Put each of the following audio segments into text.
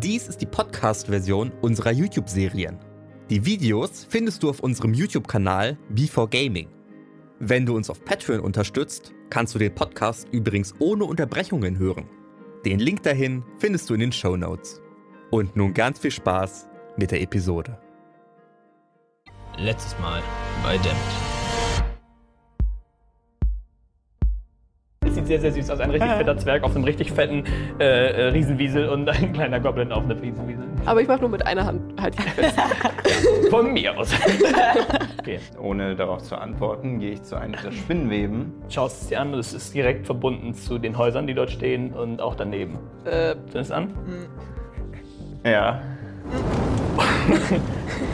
Dies ist die Podcast-Version unserer YouTube-Serien. Die Videos findest du auf unserem YouTube-Kanal B4Gaming. Wenn du uns auf Patreon unterstützt, kannst du den Podcast übrigens ohne Unterbrechungen hören. Den Link dahin findest du in den Show Notes. Und nun ganz viel Spaß mit der Episode. Letztes Mal bei Dammit. Sieht sehr, sehr süß aus. Ein richtig fetter Zwerg auf einem richtig fetten äh, äh, Riesenwiesel und ein kleiner Goblin auf einem Riesenwiesel. Aber ich mache nur mit einer Hand halt fest. Von mir aus. okay. Ohne darauf zu antworten, gehe ich zu einem der Spinnweben. Schaust es dir an, es ist direkt verbunden zu den Häusern, die dort stehen und auch daneben. äh, Siehst du es an? Ja.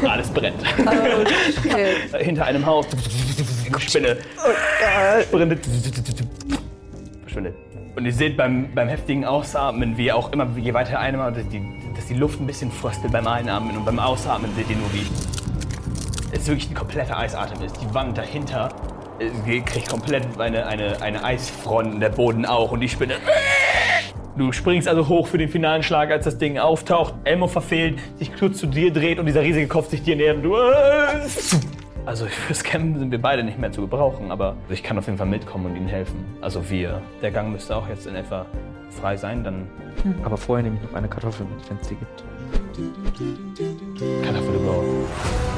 Alles brennt. okay. Hinter einem Haus. Spinne. Sprintet. Verschwindet. Und ihr seht beim, beim heftigen Ausatmen, wie auch immer, je weiter er einatmet, dass die, dass die Luft ein bisschen fröstelt beim Einatmen und beim Ausatmen seht ihr nur, wie es wirklich ein kompletter Eisatem ist. Die Wand dahinter äh, kriegt komplett eine, eine, eine Eisfront und der Boden auch und die Spinne. Du springst also hoch für den finalen Schlag, als das Ding auftaucht. Elmo verfehlt, sich kurz zu dir dreht und dieser riesige Kopf sich dir nähert. und Du also fürs Campen sind wir beide nicht mehr zu gebrauchen, aber ich kann auf jeden Fall mitkommen und ihnen helfen. Also wir. Der Gang müsste auch jetzt in etwa frei sein, dann Aber vorher nehme ich noch eine Kartoffel mit, wenn es die gibt. Kartoffel überhaupt.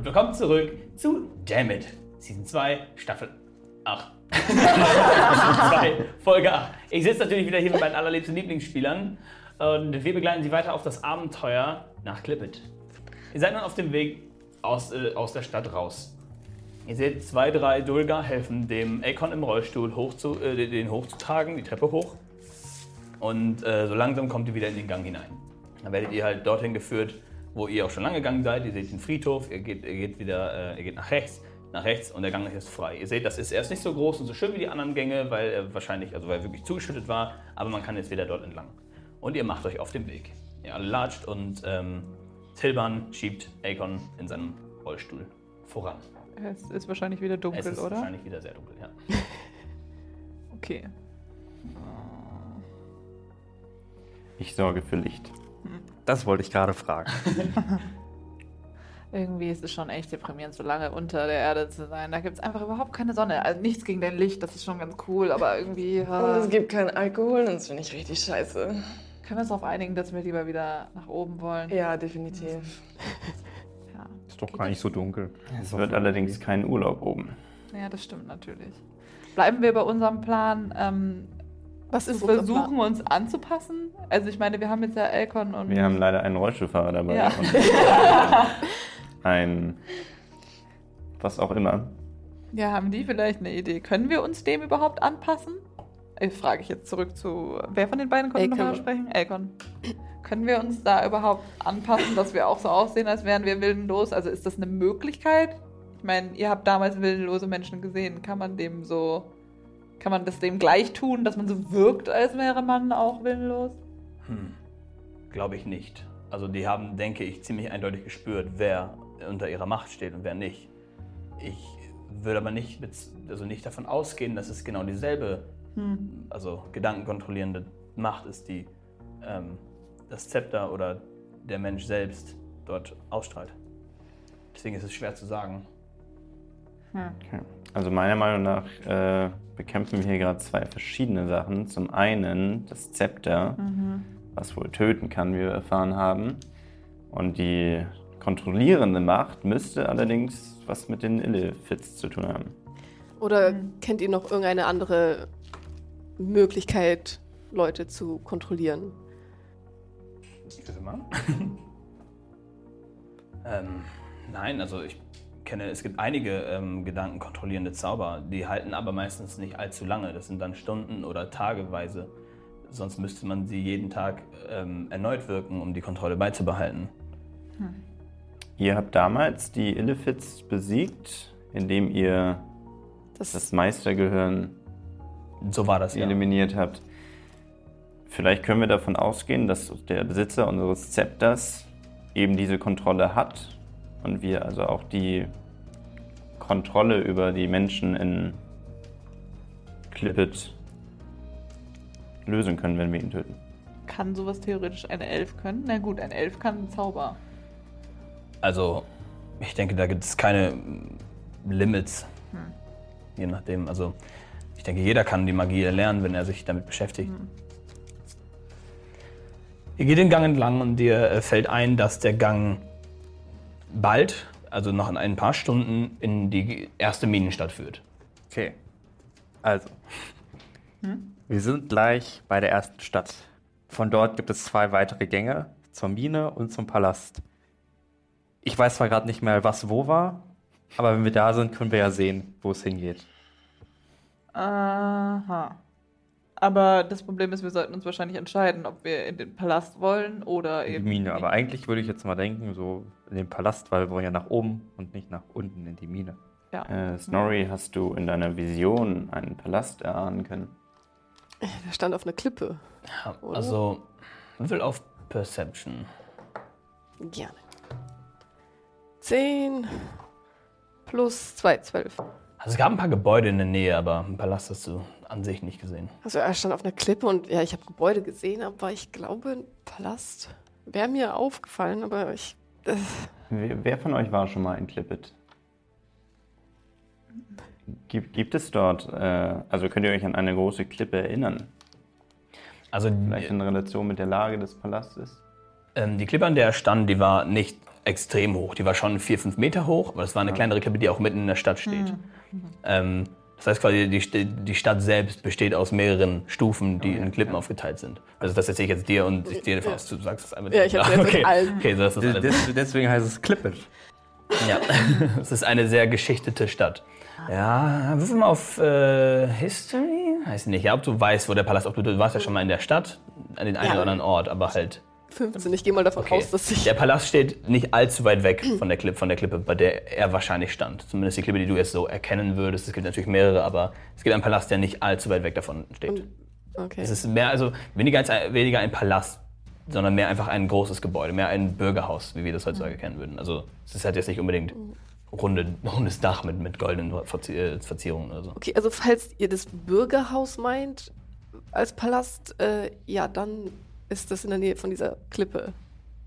Und willkommen zurück zu Dammit. Season 2, Staffel 8. Season 2, Folge 8. Ich sitze natürlich wieder hier mit meinen allerliebsten Lieblingsspielern und wir begleiten sie weiter auf das Abenteuer nach Clippet. Ihr seid nun auf dem Weg aus, äh, aus der Stadt raus. Ihr seht zwei, drei Dulgar helfen dem Akon im Rollstuhl hoch zu, äh, den hochzutragen, die Treppe hoch. Und äh, so langsam kommt ihr wieder in den Gang hinein. Dann werdet ihr halt dorthin geführt, wo ihr auch schon lang gegangen seid. Ihr seht den Friedhof, ihr geht, ihr geht wieder, äh, ihr geht nach rechts, nach rechts und der Gang ist frei. Ihr seht, das ist erst nicht so groß und so schön wie die anderen Gänge, weil er wahrscheinlich, also weil er wirklich zugeschüttet war, aber man kann jetzt wieder dort entlang. Und ihr macht euch auf den Weg. Ihr alle latscht und ähm, Tilban schiebt Akon in seinem Rollstuhl voran. Es ist wahrscheinlich wieder dunkel, es ist oder? wahrscheinlich wieder sehr dunkel, ja. Okay. Ich sorge für Licht. Das wollte ich gerade fragen. Irgendwie ist es schon echt deprimierend, so lange unter der Erde zu sein. Da gibt es einfach überhaupt keine Sonne. Also nichts gegen dein Licht, das ist schon ganz cool, aber irgendwie. Und äh, es gibt keinen Alkohol und das finde ich richtig scheiße. können wir uns darauf einigen, dass wir lieber wieder nach oben wollen? Ja, definitiv. Ja, Ist doch gar nicht so dunkel. Es wird allerdings kein Urlaub oben. ja das stimmt natürlich. Bleiben wir bei unserem Plan. Ähm, Was ist versuchen uns anzupassen. Also ich meine, wir haben jetzt ja Elkon und. Wir haben leider einen Rollstuhlfahrer dabei. Ja. Und ein. was auch immer. Ja, haben die vielleicht eine Idee? Können wir uns dem überhaupt anpassen? Ich frage ich jetzt zurück zu. Wer von den beiden konnte Elkon. nochmal sprechen? Elkon. Können wir uns da überhaupt anpassen, dass wir auch so aussehen, als wären wir willenlos? Also ist das eine Möglichkeit? Ich meine, ihr habt damals willenlose Menschen gesehen. Kann man dem so. Kann man das dem gleich tun, dass man so wirkt, als wäre man auch willenlos? Hm. Glaube ich nicht. Also die haben, denke ich, ziemlich eindeutig gespürt, wer unter ihrer Macht steht und wer nicht. Ich würde aber nicht, mit, also nicht davon ausgehen, dass es genau dieselbe, Hm. also gedankenkontrollierende Macht ist, die ähm, das Zepter oder der Mensch selbst dort ausstrahlt. Deswegen ist es schwer zu sagen. Okay. Also meiner Meinung nach äh, bekämpfen wir hier gerade zwei verschiedene Sachen. Zum einen das Zepter, was wohl töten kann, wie wir erfahren haben. Und die kontrollierende Macht müsste allerdings was mit den Illifits zu tun haben. Oder kennt ihr noch irgendeine andere Möglichkeit, Leute zu kontrollieren? Bitte mal. ähm, nein, also ich kenne, es gibt einige ähm, gedankenkontrollierende Zauber, die halten aber meistens nicht allzu lange. Das sind dann Stunden oder Tageweise. Sonst müsste man sie jeden Tag ähm, erneut wirken, um die Kontrolle beizubehalten. Ihr habt damals die Illifits besiegt, indem ihr Das, das Meistergehirn So war das ja. eliminiert habt. Vielleicht können wir davon ausgehen, dass der Besitzer unseres Zepters eben diese Kontrolle hat und wir also auch die Kontrolle über die Menschen in Clippet lösen können, wenn wir ihn töten. Kann sowas theoretisch eine Elf können? Na gut, ein Elf kann einen Zauber. Also, ich denke, da gibt es keine Limits. Je nachdem. Also, ich denke, jeder kann die Magie erlernen, wenn er sich damit beschäftigt. Ihr geht den Gang entlang und dir äh, fällt ein, dass der Gang bald, also noch in ein paar Stunden, in die erste Minenstadt führt. Okay. Also. Wir sind gleich bei der ersten Stadt. Von dort gibt es zwei weitere Gänge zur Mine und zum Palast. Ich weiß zwar gerade nicht mehr, was wo war, aber wenn wir da sind, können wir ja sehen, wo es hingeht. Aha. Aber das Problem ist, wir sollten uns wahrscheinlich entscheiden, ob wir in den Palast wollen oder In die eben. Mine. Aber eigentlich würde ich jetzt mal denken, so in den Palast, weil wir wollen ja nach oben und nicht nach unten in die Mine. Ja. Äh, Snorri, hast du in deiner Vision einen Palast erahnen können? der stand auf einer Klippe. Ja, Oder? also, will auf Perception. Gerne. 10 plus 2, 12. Also, es gab ein paar Gebäude in der Nähe, aber einen Palast hast du an sich nicht gesehen. Also er stand auf einer Klippe und ja, ich habe Gebäude gesehen, aber ich glaube, ein Palast wäre mir aufgefallen, aber ich. Äh, Wer, wer von euch war schon mal in Clippet? Gibt, gibt es dort, äh, also könnt ihr euch an eine große Klippe erinnern? Also, Vielleicht in Relation mit der Lage des Palastes? Ähm, die Klippe, an der er stand, die war nicht extrem hoch. Die war schon vier, fünf Meter hoch, aber das war eine kleinere Klippe, die auch mitten in der Stadt steht. Ähm, das heißt quasi, die, die Stadt selbst besteht aus mehreren Stufen, die in Klippen aufgeteilt sind. Also das erzähle ich jetzt dir und ich dir fast, du sagst es einfach Ja, ich hab's jetzt okay. allen. okay, so ist das alles. Des- Deswegen heißt es Klippet. Ja, es ist eine sehr geschichtete Stadt. Ja, würfel mal auf äh, History? Weiß nicht. Ja, ob du weißt, wo der Palast, ob du, du warst ja schon mal in der Stadt, an den einen Ja. oder anderen Ort, aber halt 15. Ich gehe mal davon Okay. aus, dass ich. Der Palast steht nicht allzu weit weg von der, Klippe, von der Klippe, bei der er wahrscheinlich stand. Zumindest die Klippe, die du jetzt so erkennen würdest. Es gibt natürlich mehrere, aber es gibt einen Palast, der nicht allzu weit weg davon steht. Okay. Es ist mehr, also weniger, als ein, weniger ein Palast, sondern mehr einfach ein großes Gebäude, mehr ein Bürgerhaus, wie wir das heutzutage kennen würden. Also es ist halt jetzt nicht unbedingt runde, rundes Dach mit, mit goldenen äh, Verzierungen oder so. Okay, also falls ihr das Bürgerhaus meint als Palast, äh, ja, dann ist das in der Nähe von dieser Klippe.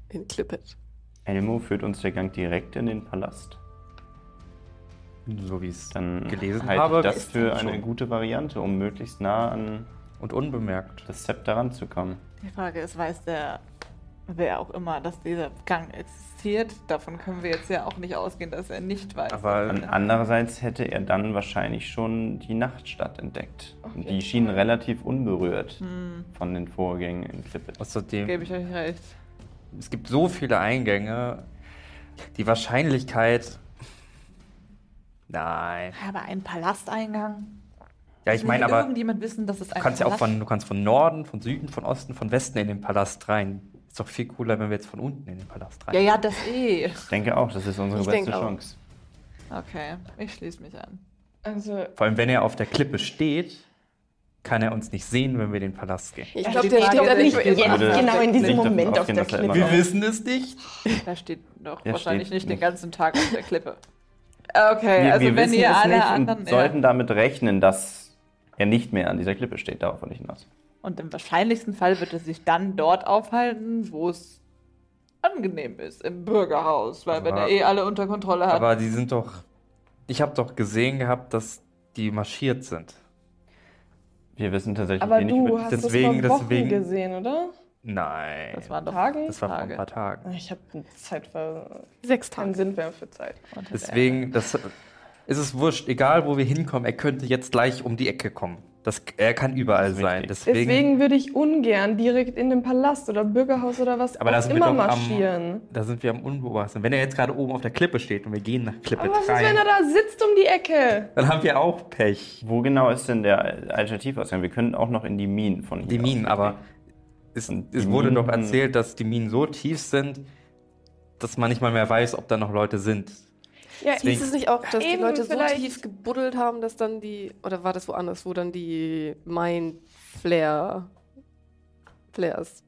In Klippet. Elmo führt uns der Gang direkt in den Palast. So wie es Dann gelesen halte habe. ich das ist für schon. eine gute Variante, um möglichst nah an Und unbemerkt. das Zepter ranzukommen. Die Frage ist, weiß der, wer auch immer, dass dieser Gang existiert? Davon können wir jetzt ja auch nicht ausgehen, dass er nicht weiß. Aber andererseits hätte er dann wahrscheinlich schon die Nachtstadt entdeckt. Und die schien relativ unberührt von den Vorgängen in Clippet. außerdem, Gebe ich euch recht. es gibt so viele Eingänge. Die Wahrscheinlichkeit. Nein. Aber ein Palasteingang? Ja, ich meine aber, irgendjemand wissen, dass es ein du kannst ja auch von, du kannst von Norden, von Süden, von Osten, von Westen in den Palast rein. Ist doch viel cooler, wenn wir jetzt von unten in den Palast rein. Ja, ja, das eh. Ich denke auch, das ist unsere Ich beste denke auch. Chance. Okay, ich schließe mich an. Also, Vor allem, wenn er auf der Klippe steht, kann er uns nicht sehen, wenn wir in den Palast gehen. Ich glaube, der steht da nicht. ich jetzt genau in diesem Moment auf der er Klippe. Wir wissen es nicht. Da steht doch Der wahrscheinlich steht nicht den ganzen Tag auf der Klippe. Okay, Wir, also wir wenn wissen ihr es alle nicht anderen. ja. sollten damit rechnen, dass er nicht mehr an dieser Klippe steht. Darauf wollte ich hinaus. Und im wahrscheinlichsten Fall wird er sich dann dort aufhalten, wo es angenehm ist, im Bürgerhaus, weil wenn Aber- er eh alle unter Kontrolle hat. Aber die sind doch. Ich habe doch gesehen gehabt, dass die marschiert sind. Wir wissen tatsächlich aber wenig du über hast deswegen- das vor Wochen deswegen- gesehen, oder? Nein. Das waren doch Tagen? das war vor ein Tage. paar Tagen. Ich habe Zeit für Sechs keinen Tage. Sinn mehr für Zeit. Deswegen, das ist es wurscht, egal wo wir hinkommen, er könnte jetzt gleich um die Ecke kommen. Das, er kann überall sein. Deswegen, Deswegen würde ich ungern direkt in den Palast oder Bürgerhaus oder was aber da sind immer wir doch marschieren. am, da sind wir am Unbeobachten. Wenn er jetzt gerade oben auf der Klippe steht und wir gehen nach Klippe Aber was ist, wenn 3, er da sitzt um die Ecke? dann haben wir auch Pech. Wo genau ist denn der Alternativausgang? Wir können auch noch in die Minen von hier Die Minen, aber es, es wurde doch Minen- erzählt, dass die Minen so tief sind, dass man nicht mal mehr weiß, ob da noch Leute sind. Ja, Hieß es nicht auch, dass die Leute so vielleicht- tief gebuddelt haben, dass dann die, oder war das woanders, wo dann die Mind Flare Flares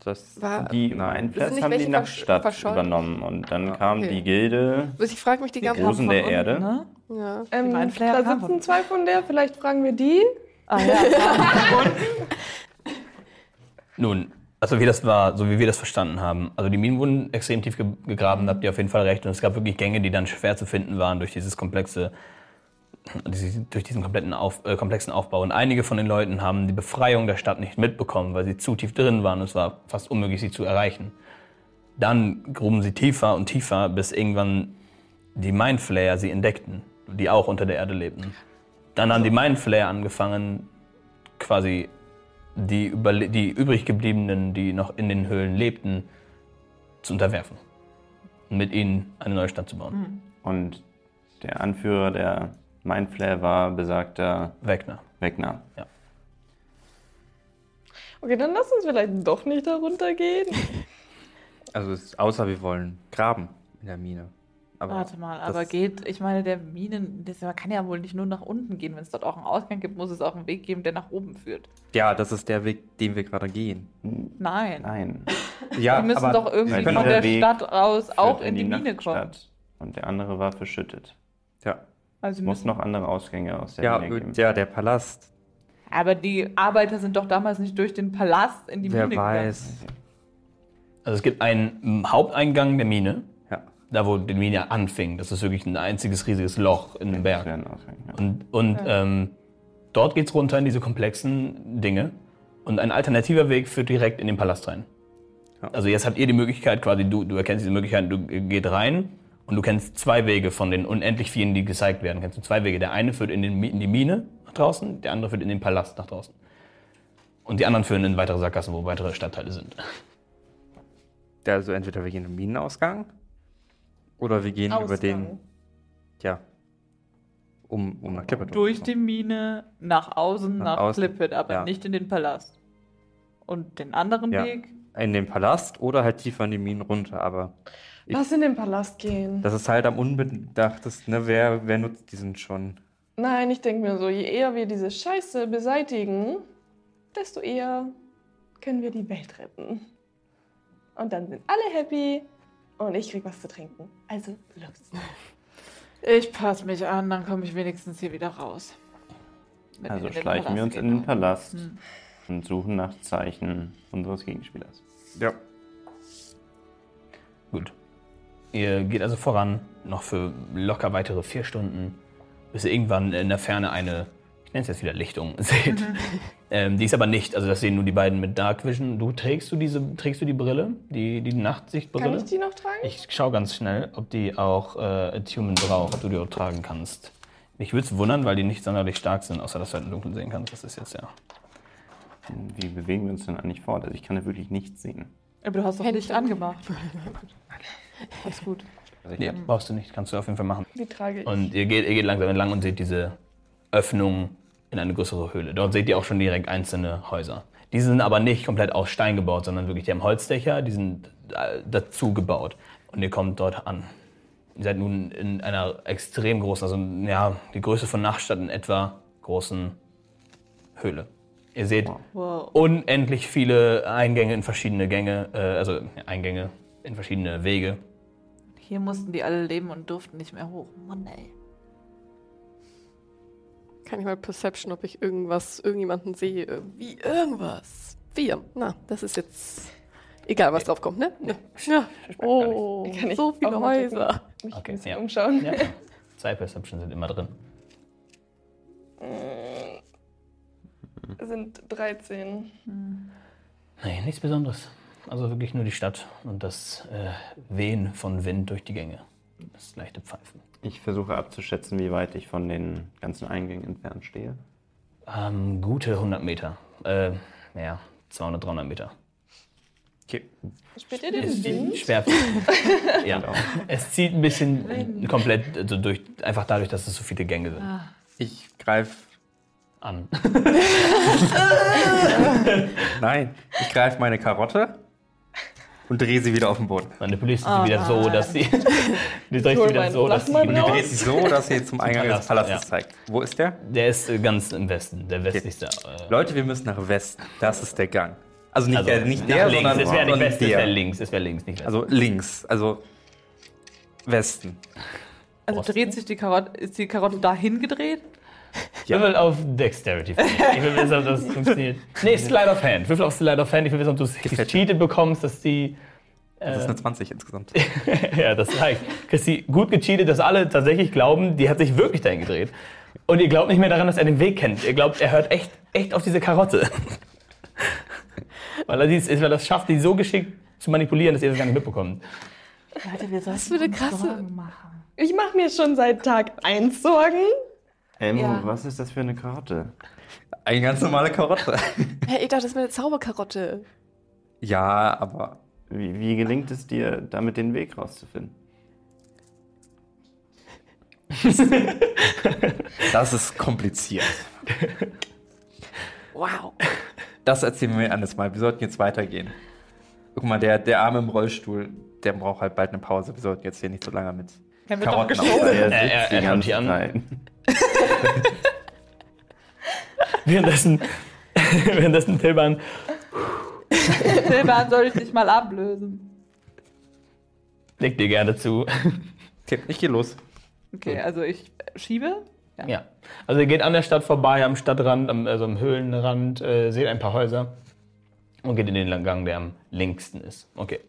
Das war? Die Nein. Nicht haben die Nachtstadt versch- verschollen? übernommen und dann Ja, kam okay. die Gilde. Ich frage mich die Die von der unten, Erde. Ne? Ja. ähm, da kamen sitzen zwei von der, vielleicht fragen wir die. Ah ja, Nun, also wie das war, so wie wir das verstanden haben. Also die Minen wurden extrem tief ge gegraben, da habt ihr auf jeden Fall recht. Und es gab wirklich Gänge, die dann schwer zu finden waren durch dieses komplexe, durch diesen kompletten Auf, äh, komplexen Aufbau. Und einige von den Leuten haben die Befreiung der Stadt nicht mitbekommen, weil sie zu tief drin waren. und Es war fast unmöglich, sie zu erreichen. Dann gruben sie tiefer und tiefer, bis irgendwann die Mindflayer sie entdeckten, die auch unter der Erde lebten. Dann haben die Mindflayer angefangen, quasi die, überle- die übrig gebliebenen, die noch in den Höhlen lebten, zu unterwerfen. Und mit ihnen eine neue Stadt zu bauen. Und der Anführer der Mindflayer war besagter Wegner. Wegner. Okay, dann lass uns vielleicht doch nicht darunter gehen. Also es, außer wir wollen graben in der Mine. Aber Warte mal, aber geht, ich meine, der Minen, das man kann ja wohl nicht nur nach unten gehen. Wenn es dort auch einen Ausgang gibt, muss es auch einen Weg geben, der nach oben führt. Ja, das ist der Weg, den wir gerade gehen. Nein. Nein. Ja, Wir müssen doch irgendwie von der Weg Stadt raus auch Führt in die, Mine kommen. Und der andere war verschüttet. Ja, Also muss müssen, noch andere Ausgänge aus der ja, Mine geben. ja, der Palast. aber die Arbeiter sind doch damals nicht durch den Palast in die Wer Mine weiß. Also es gibt einen Haupteingang der Mine. Da wo die Mine anfing. Das ist wirklich ein einziges riesiges Loch in dem Berg. Und, und ähm, dort geht's runter in diese komplexen Dinge. Und ein alternativer Weg führt direkt in den Palast rein. Ja. Also jetzt habt ihr die Möglichkeit, quasi du, du erkennst diese Möglichkeit, du geht rein und du kennst zwei Wege von den unendlich vielen, die gezeigt werden. Kennst du zwei Wege. Der eine führt in, den, in die Mine nach draußen, der andere führt in den Palast nach draußen. Und die anderen führen in weitere Sackgassen, wo weitere Stadtteile sind. Also entweder wir gehen im Minenausgang oder wir gehen über den, ja, um, um nach Klippe Durch die Mine nach außen, Nach nach, außen, Klippet, aber ja. nicht in den Palast. Und den anderen Ja. Weg? In den Palast oder halt tiefer in die Minen runter, aber Ich- Lass in den Palast gehen. das ist halt am unbedachtesten, ne? Wer, wer nutzt diesen schon? Nein, ich denke mir so, je eher wir diese Scheiße beseitigen, desto eher können wir die Welt retten. Und dann sind alle happy und ich krieg was zu trinken. Also los. Ich passe mich an, dann komme ich wenigstens hier wieder raus. Wenn Also schleichen wir uns in den Palast Hm. und suchen nach Zeichen unseres Gegenspielers. Ja. Gut. Ihr geht also voran, noch für locker weitere vier Stunden, bis ihr irgendwann in der Ferne eine, nenne es jetzt wieder Lichtung, seht. Ähm, die ist aber nicht, also das sehen nur die beiden mit Dark Vision. Du trägst du diese, trägst du die Brille, die, die Nachtsichtbrille? Kann ich die noch tragen? Ich schau ganz schnell, ob die auch äh, Attunement braucht, ob du die auch tragen kannst. Mich würde es wundern, weil die nicht sonderlich stark sind, außer dass du halt im Dunkeln sehen kannst. Das ist jetzt ja. Wie bewegen wir uns denn eigentlich fort? Also ich kann da wirklich nichts sehen. Aber du hast doch Licht angemacht. Alles gut. Nee, brauchst du nicht, kannst du auf jeden Fall machen. Die trage ich. Und ihr geht, ihr geht langsam entlang und seht diese Öffnung in eine größere Höhle. Dort seht ihr auch schon direkt einzelne Häuser. Die sind aber nicht komplett aus Stein gebaut, sondern wirklich, die haben Holzdächer, die sind äh, dazu gebaut. Und ihr kommt dort an. Ihr seid nun in einer extrem großen, also ja, die Größe von Nachtstadt in etwa großen Höhle. Ihr seht Wow. unendlich viele Eingänge in verschiedene Gänge, äh, also Eingänge in verschiedene Wege. Hier mussten die alle leben und durften nicht mehr hoch. Mann, ey. Kann ich mal Perception, ob ich irgendwas, irgendjemanden sehe, wie irgendwas. Vier. Na, das ist jetzt egal, was drauf kommt, ne? ne. Ja. Oh, so viele Häuser. mich Okay, ja. umschauen. Ja. Zwei Perception sind immer drin. Es sind 13. Nee, nichts Besonderes. Also wirklich nur die Stadt und das äh, Wehen von Wind durch die Gänge. Das leichte Pfeifen. Ich versuche abzuschätzen, wie weit ich von den ganzen Eingängen entfernt stehe. Ähm, gute 100 Meter. Äh, ja, 200, 300 Meter. Okay. Spielt ihr den Wind? Schwer. ja, es zieht ein bisschen komplett also durch, einfach dadurch, dass es so viele Gänge sind. Ich greife. An. Nein, ich greife meine Karotte und drehe sie wieder auf den Boden. Manipulierst du sie wieder so, dass sie. Du drehst sie wieder so, dass sie. Sie so, dass sie zum Eingang des Palast, Palastes ja. zeigt. Wo ist der? Der ist äh, ganz im Westen, der westlichste. Äh, Leute, wir müssen nach Westen. Das ist der Gang. Also nicht also der, nicht nach der, links. sondern, Es wäre nicht Westen, es der. wäre links. Es wäre links, nicht Westen. Also links. Also Westen. Also Osten? dreht sich die Karotte, ist die Karotte dahin gedreht? Ja. Würfel auf Dexterity. Ich will wissen, ob das funktioniert. Nee, Slide of Hand. Würfel auf Slide of Hand. Ich will wissen, ob du es gecheatet bekommst, dass die. Das ist eine 20 insgesamt. ja, das reicht. Christi, gut gecheatet, dass alle tatsächlich glauben, die hat sich wirklich dahin gedreht. Und ihr glaubt nicht mehr daran, dass er den Weg kennt. Ihr glaubt, er hört echt, echt auf diese Karotte. weil er dies, weil er das schafft, die so geschickt zu manipulieren, dass ihr das gar nicht mitbekommt. Leute, wir sollten Das wird eine uns krasse- Sorgen machen. Ich mache mir schon seit Tag 1 Sorgen. Ähm, Ja. was ist das für eine Karotte? Eine ganz normale Karotte. Hey, ich dachte, das wäre eine Zauberkarotte. Ja, aber Wie, wie gelingt es dir, damit den Weg rauszufinden? das ist kompliziert. Wow. Das erzählen wir mir anders mal. Wir sollten jetzt weitergehen. Guck mal, der, der Arme im Rollstuhl, der braucht halt bald eine Pause. Wir sollten jetzt hier nicht so lange mit Haben wir doch Karotten geschoben. aufhalten. Er er- sitzt er die Währenddessen, währenddessen Tilban Silvan soll ich dich mal ablösen. legt dir gerne zu. Okay, ich gehe los. Okay, also ich schiebe. Ja. Also ihr geht an der Stadt vorbei, am Stadtrand, am, also am Höhlenrand, äh, seht ein paar Häuser und geht in den Gang, der am linksten ist. Okay.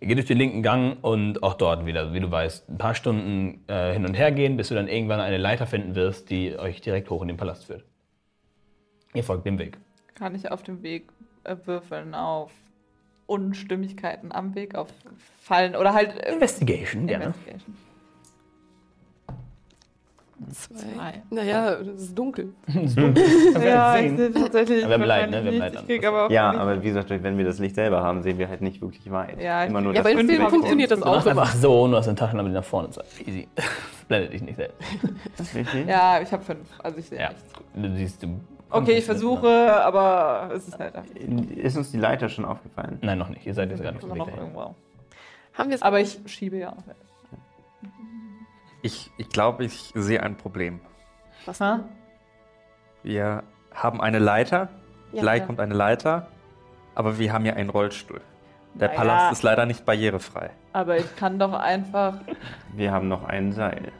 Ihr geht durch den linken Gang und auch dort wieder, wie du weißt, ein paar Stunden äh, hin und her gehen, bis du dann irgendwann eine Leiter finden wirst, die euch direkt hoch in den Palast führt. Ihr folgt dem Weg. Kann ich auf dem Weg äh, würfeln auf Unstimmigkeiten am Weg, auf Fallen oder halt äh, Investigation, gerne. Zwei. Zwei. Naja, es ist dunkel. Ja, ich sehen. sehe tatsächlich. Aber wir bleiben, ne? Wir bleiben. Ich aber auch Ja, aber wie gesagt, wenn wir das Licht selber haben, sehen wir halt nicht wirklich weit. Ja, ich- Immer nur Ja, bei Filmen weg funktioniert das auch immer. einfach so und du hast eine Taschenlampe, die nach vorne. Easy. Blendet dich nicht selbst. Ja, ich habe fünf. Also ich sehe Ja, nichts. du siehst du. Okay, ich versuche, aber es ist halt Ist uns die Leiter schon aufgefallen? Nein, noch nicht. Ihr seid jetzt gerade auf dem immer Weg noch dahin. irgendwo. Haben wir es Aber ich schiebe ja noch. Ich, ich glaube, ich sehe ein Problem. Was? Ha? Wir haben eine Leiter. Ja, Gleich ja. kommt eine Leiter. Aber wir haben ja einen Rollstuhl. Der Naja. Palast ist leider nicht barrierefrei. Aber ich kann doch einfach, Wir haben noch ein Seil.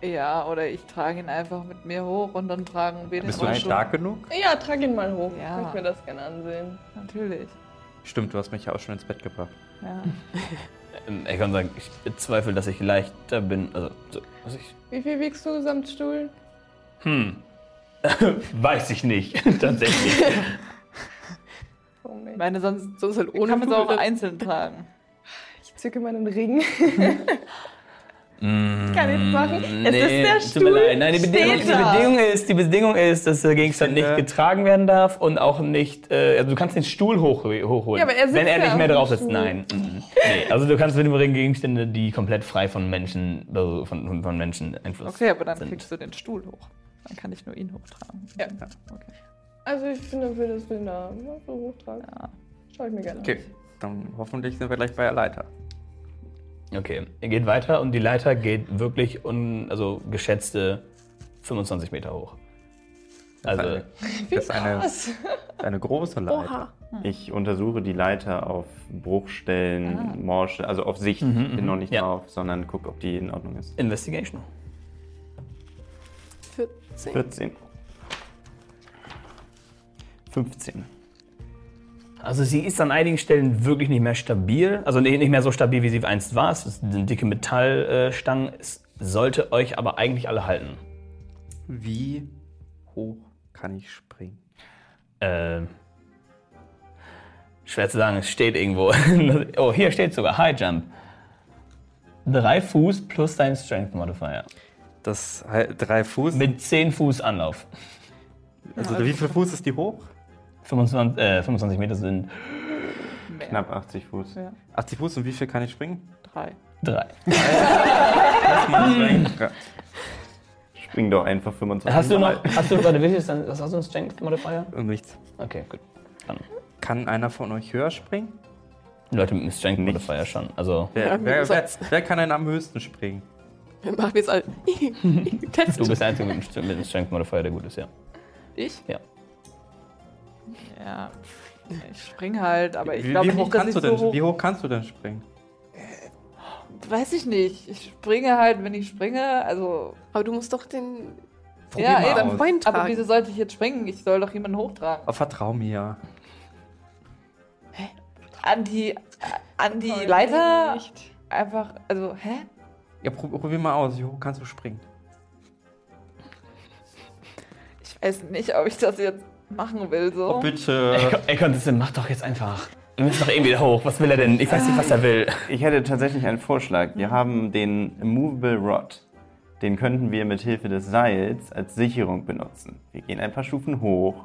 ja, oder ich trage ihn einfach mit mir hoch und dann tragen wir den Bist du Rollstuhl. stark genug? Ja, trag ihn mal hoch. Ja. Ich mir das gerne ansehen. Natürlich. Stimmt, du hast mich ja auch schon ins Bett gebracht. Ja. Ähm, Ich kann sagen, ich bezweifle, dass ich leichter bin. Also, so, also ich, Wie viel wiegst du samt Stuhl? hm. Weiß ich nicht, tatsächlich. Oh. Ich meine, sonst Sonst halt kann ohne man es auch einzeln tragen. Ich zücke meinen Ring. Mm, Kann ich machen? Es ist der tut mir Stuhl. leid. Nein, die Bedingung, die. Bedingung ist, die Bedingung ist, dass der Gegenstand finde- nicht getragen werden darf und auch nicht. Äh, also du kannst den Stuhl hoch, hochholen. Ja, aber er sitzt wenn er ja nicht mehr auf drauf sitzt. Stuhl. Nein. mm. nee. Also du kannst mit dem Ring Gegenstände, die komplett frei von Menschen, also von, von Menschen Einfluss Okay, aber dann sind. kriegst du den Stuhl hoch. Dann kann ich nur ihn hochtragen. Ja. Okay. Also ich bin dafür, dass wir ihn da ja, so hochtragen. Ja. Schau ich mir gerne Okay, dann hoffentlich sind wir gleich bei der Leiter. Okay, ihr geht weiter und die Leiter geht wirklich un, also geschätzte 25 Meter hoch. Also, eine, das ist eine, eine große Leiter. Oha. Ich untersuche die Leiter auf Bruchstellen, Morsche, also auf Sicht. Mhm, Bin noch nicht ja. drauf, sondern guck, ob die in Ordnung ist. Investigation. 14. 14. 15. Also sie ist an einigen Stellen wirklich nicht mehr stabil. Also nicht mehr so stabil, wie sie einst war. Es ist eine dicke Metallstangen. Es sollte euch aber eigentlich alle halten. Wie hoch kann ich springen? Äh, Schwer zu sagen, es steht irgendwo. oh, hier steht sogar High Jump. Drei Fuß plus dein Strength Modifier. Das drei Fuß. Mit 10 Fuß Anlauf. also wie viel Fuß ist die hoch? 25, äh, 25 Meter sind Knapp 80 Fuß. Ja. 80 Fuß und wie viel kann ich springen? Drei. drei. Spring doch einfach 25 Hast du noch, hast du, warte, wie viel ist dann, was hast du ein Strength Modifier? Und nichts. Okay, gut. Dann. Kann einer von euch höher springen? Leute mit einem Strength Modifier schon. Also, Wer, wer, wer, wer kann denn am höchsten springen? Machen wir jetzt alle. Test. du bist der Einzige mit einem Strength Modifier, der gut ist, ja. Ich? Ja. Ja. Ich spring halt, aber ich wie, glaube wie, hoch nicht, dass kannst ich du denn, so hoch... wie hoch kannst du denn springen? Weiß ich nicht. Ich springe halt, wenn ich springe. Also, Aber du musst doch den Probier Ja, eben. Bein tragen. aber wieso sollte ich jetzt springen? Ich soll doch jemanden hochtragen. Oh, vertrau mir. An die, an die Voll Leiter nicht. einfach, also, hä? Ja, prob, probier mal aus. Wie hoch kannst du springen? Ich weiß nicht, ob ich das jetzt machen will, so. Oh, bitte. Ey, Konstantin, mach doch jetzt einfach. Wir müssen doch irgendwie wieder hoch. Was will er denn? Ich weiß nicht, was er will. Ich hätte tatsächlich einen Vorschlag. Wir haben den Movable Rod. Den könnten wir mit Hilfe des Seils als Sicherung benutzen. Wir gehen ein paar Stufen hoch,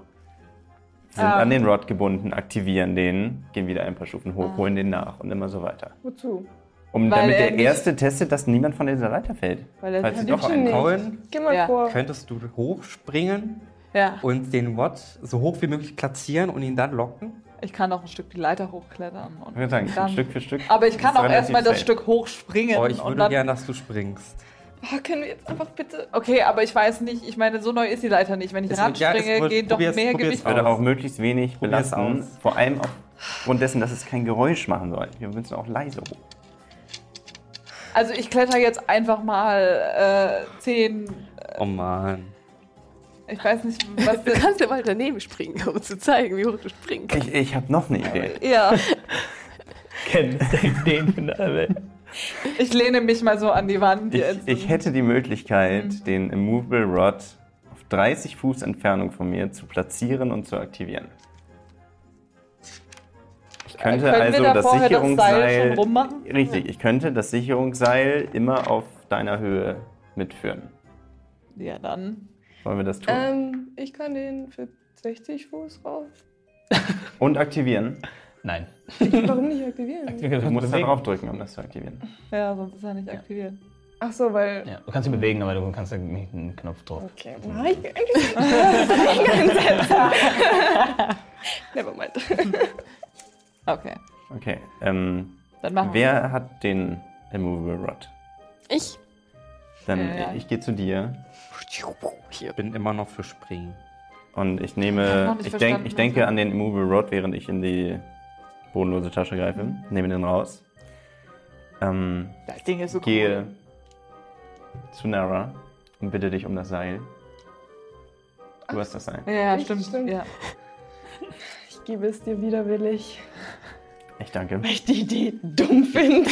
sind Ah. an den Rod gebunden, aktivieren den, gehen wieder ein paar Stufen hoch, holen den nach und immer so weiter. Wozu? Um Weil damit er der Erste testet, dass niemand von dieser Leiter fällt. Weil er Falls sie doch nicht- einen Geh mal Ja. vor. könntest du hochspringen Ja, und den Watt so hoch wie möglich platzieren und ihn dann locken? ich kann auch ein Stück die Leiter hochklettern. Und Ich würde sagen, dann, Stück für Stück. aber ich kann auch erstmal das. Stück hochspringen. Oh, ich würde dann, gern, dass du springst. Oh, können wir jetzt einfach bitte. Okay, aber ich weiß nicht, ich meine, so neu ist die Leiter nicht. Wenn ich ja, ranspringe, es- geht doch mehr Gewicht Ich würde auch möglichst wenig Probier's belasten. aus. Vor allem aufgrund dessen, dass es kein Geräusch machen soll. Wir müssen auch leise hoch. Also ich kletter jetzt einfach mal äh, 10, Oh Mann. Ich weiß nicht, was Du das kannst ja mal daneben springen, um zu zeigen, wie hoch du springen kannst. Ich, ich habe noch eine Idee. Ja, Ken, den von der Welt. ich lehne mich mal so an die Wand Ich, jetzt. ich hätte die Möglichkeit, den Immovable Rod auf 30 Fuß Entfernung von mir zu platzieren und zu aktivieren. Ich könnte Können wir also da das das Sicherungsseil. schon rummachen? Richtig, ich könnte das Sicherungsseil immer auf deiner Höhe mitführen. ja, dann. Wollen wir das tun? Ähm, ich kann den für 60 Fuß raus. Und aktivieren. Nein. Warum nicht aktivieren? Du musst da draufdrücken, um das zu aktivieren. Ja, sonst ist er nicht aktiviert. Ach so, weil. Ja, du kannst ihn bewegen, aber du kannst ja nicht einen Knopf drauf. Okay, na, ich bin eigentlich einsetzen. Never mind. Okay, Okay. Ähm, dann machen wir. wer hat den Immovable Rod? Ich? Dann Ja, ja. ich gehe zu dir Ich bin immer noch für Springen. und ich Ich nehme. nicht Ich, denk, ich denke an den Immovable Rod, während ich in die bodenlose Tasche greife. Nehme den raus. Ähm, Das Ding ist so gehe cool. zu Nara und bitte dich um das Seil. Du hast das Seil. Ja, ja, Echt? stimmt. Stimmt. Ja. Ich gebe es dir widerwillig, Ich danke. weil ich die Idee dumm finde.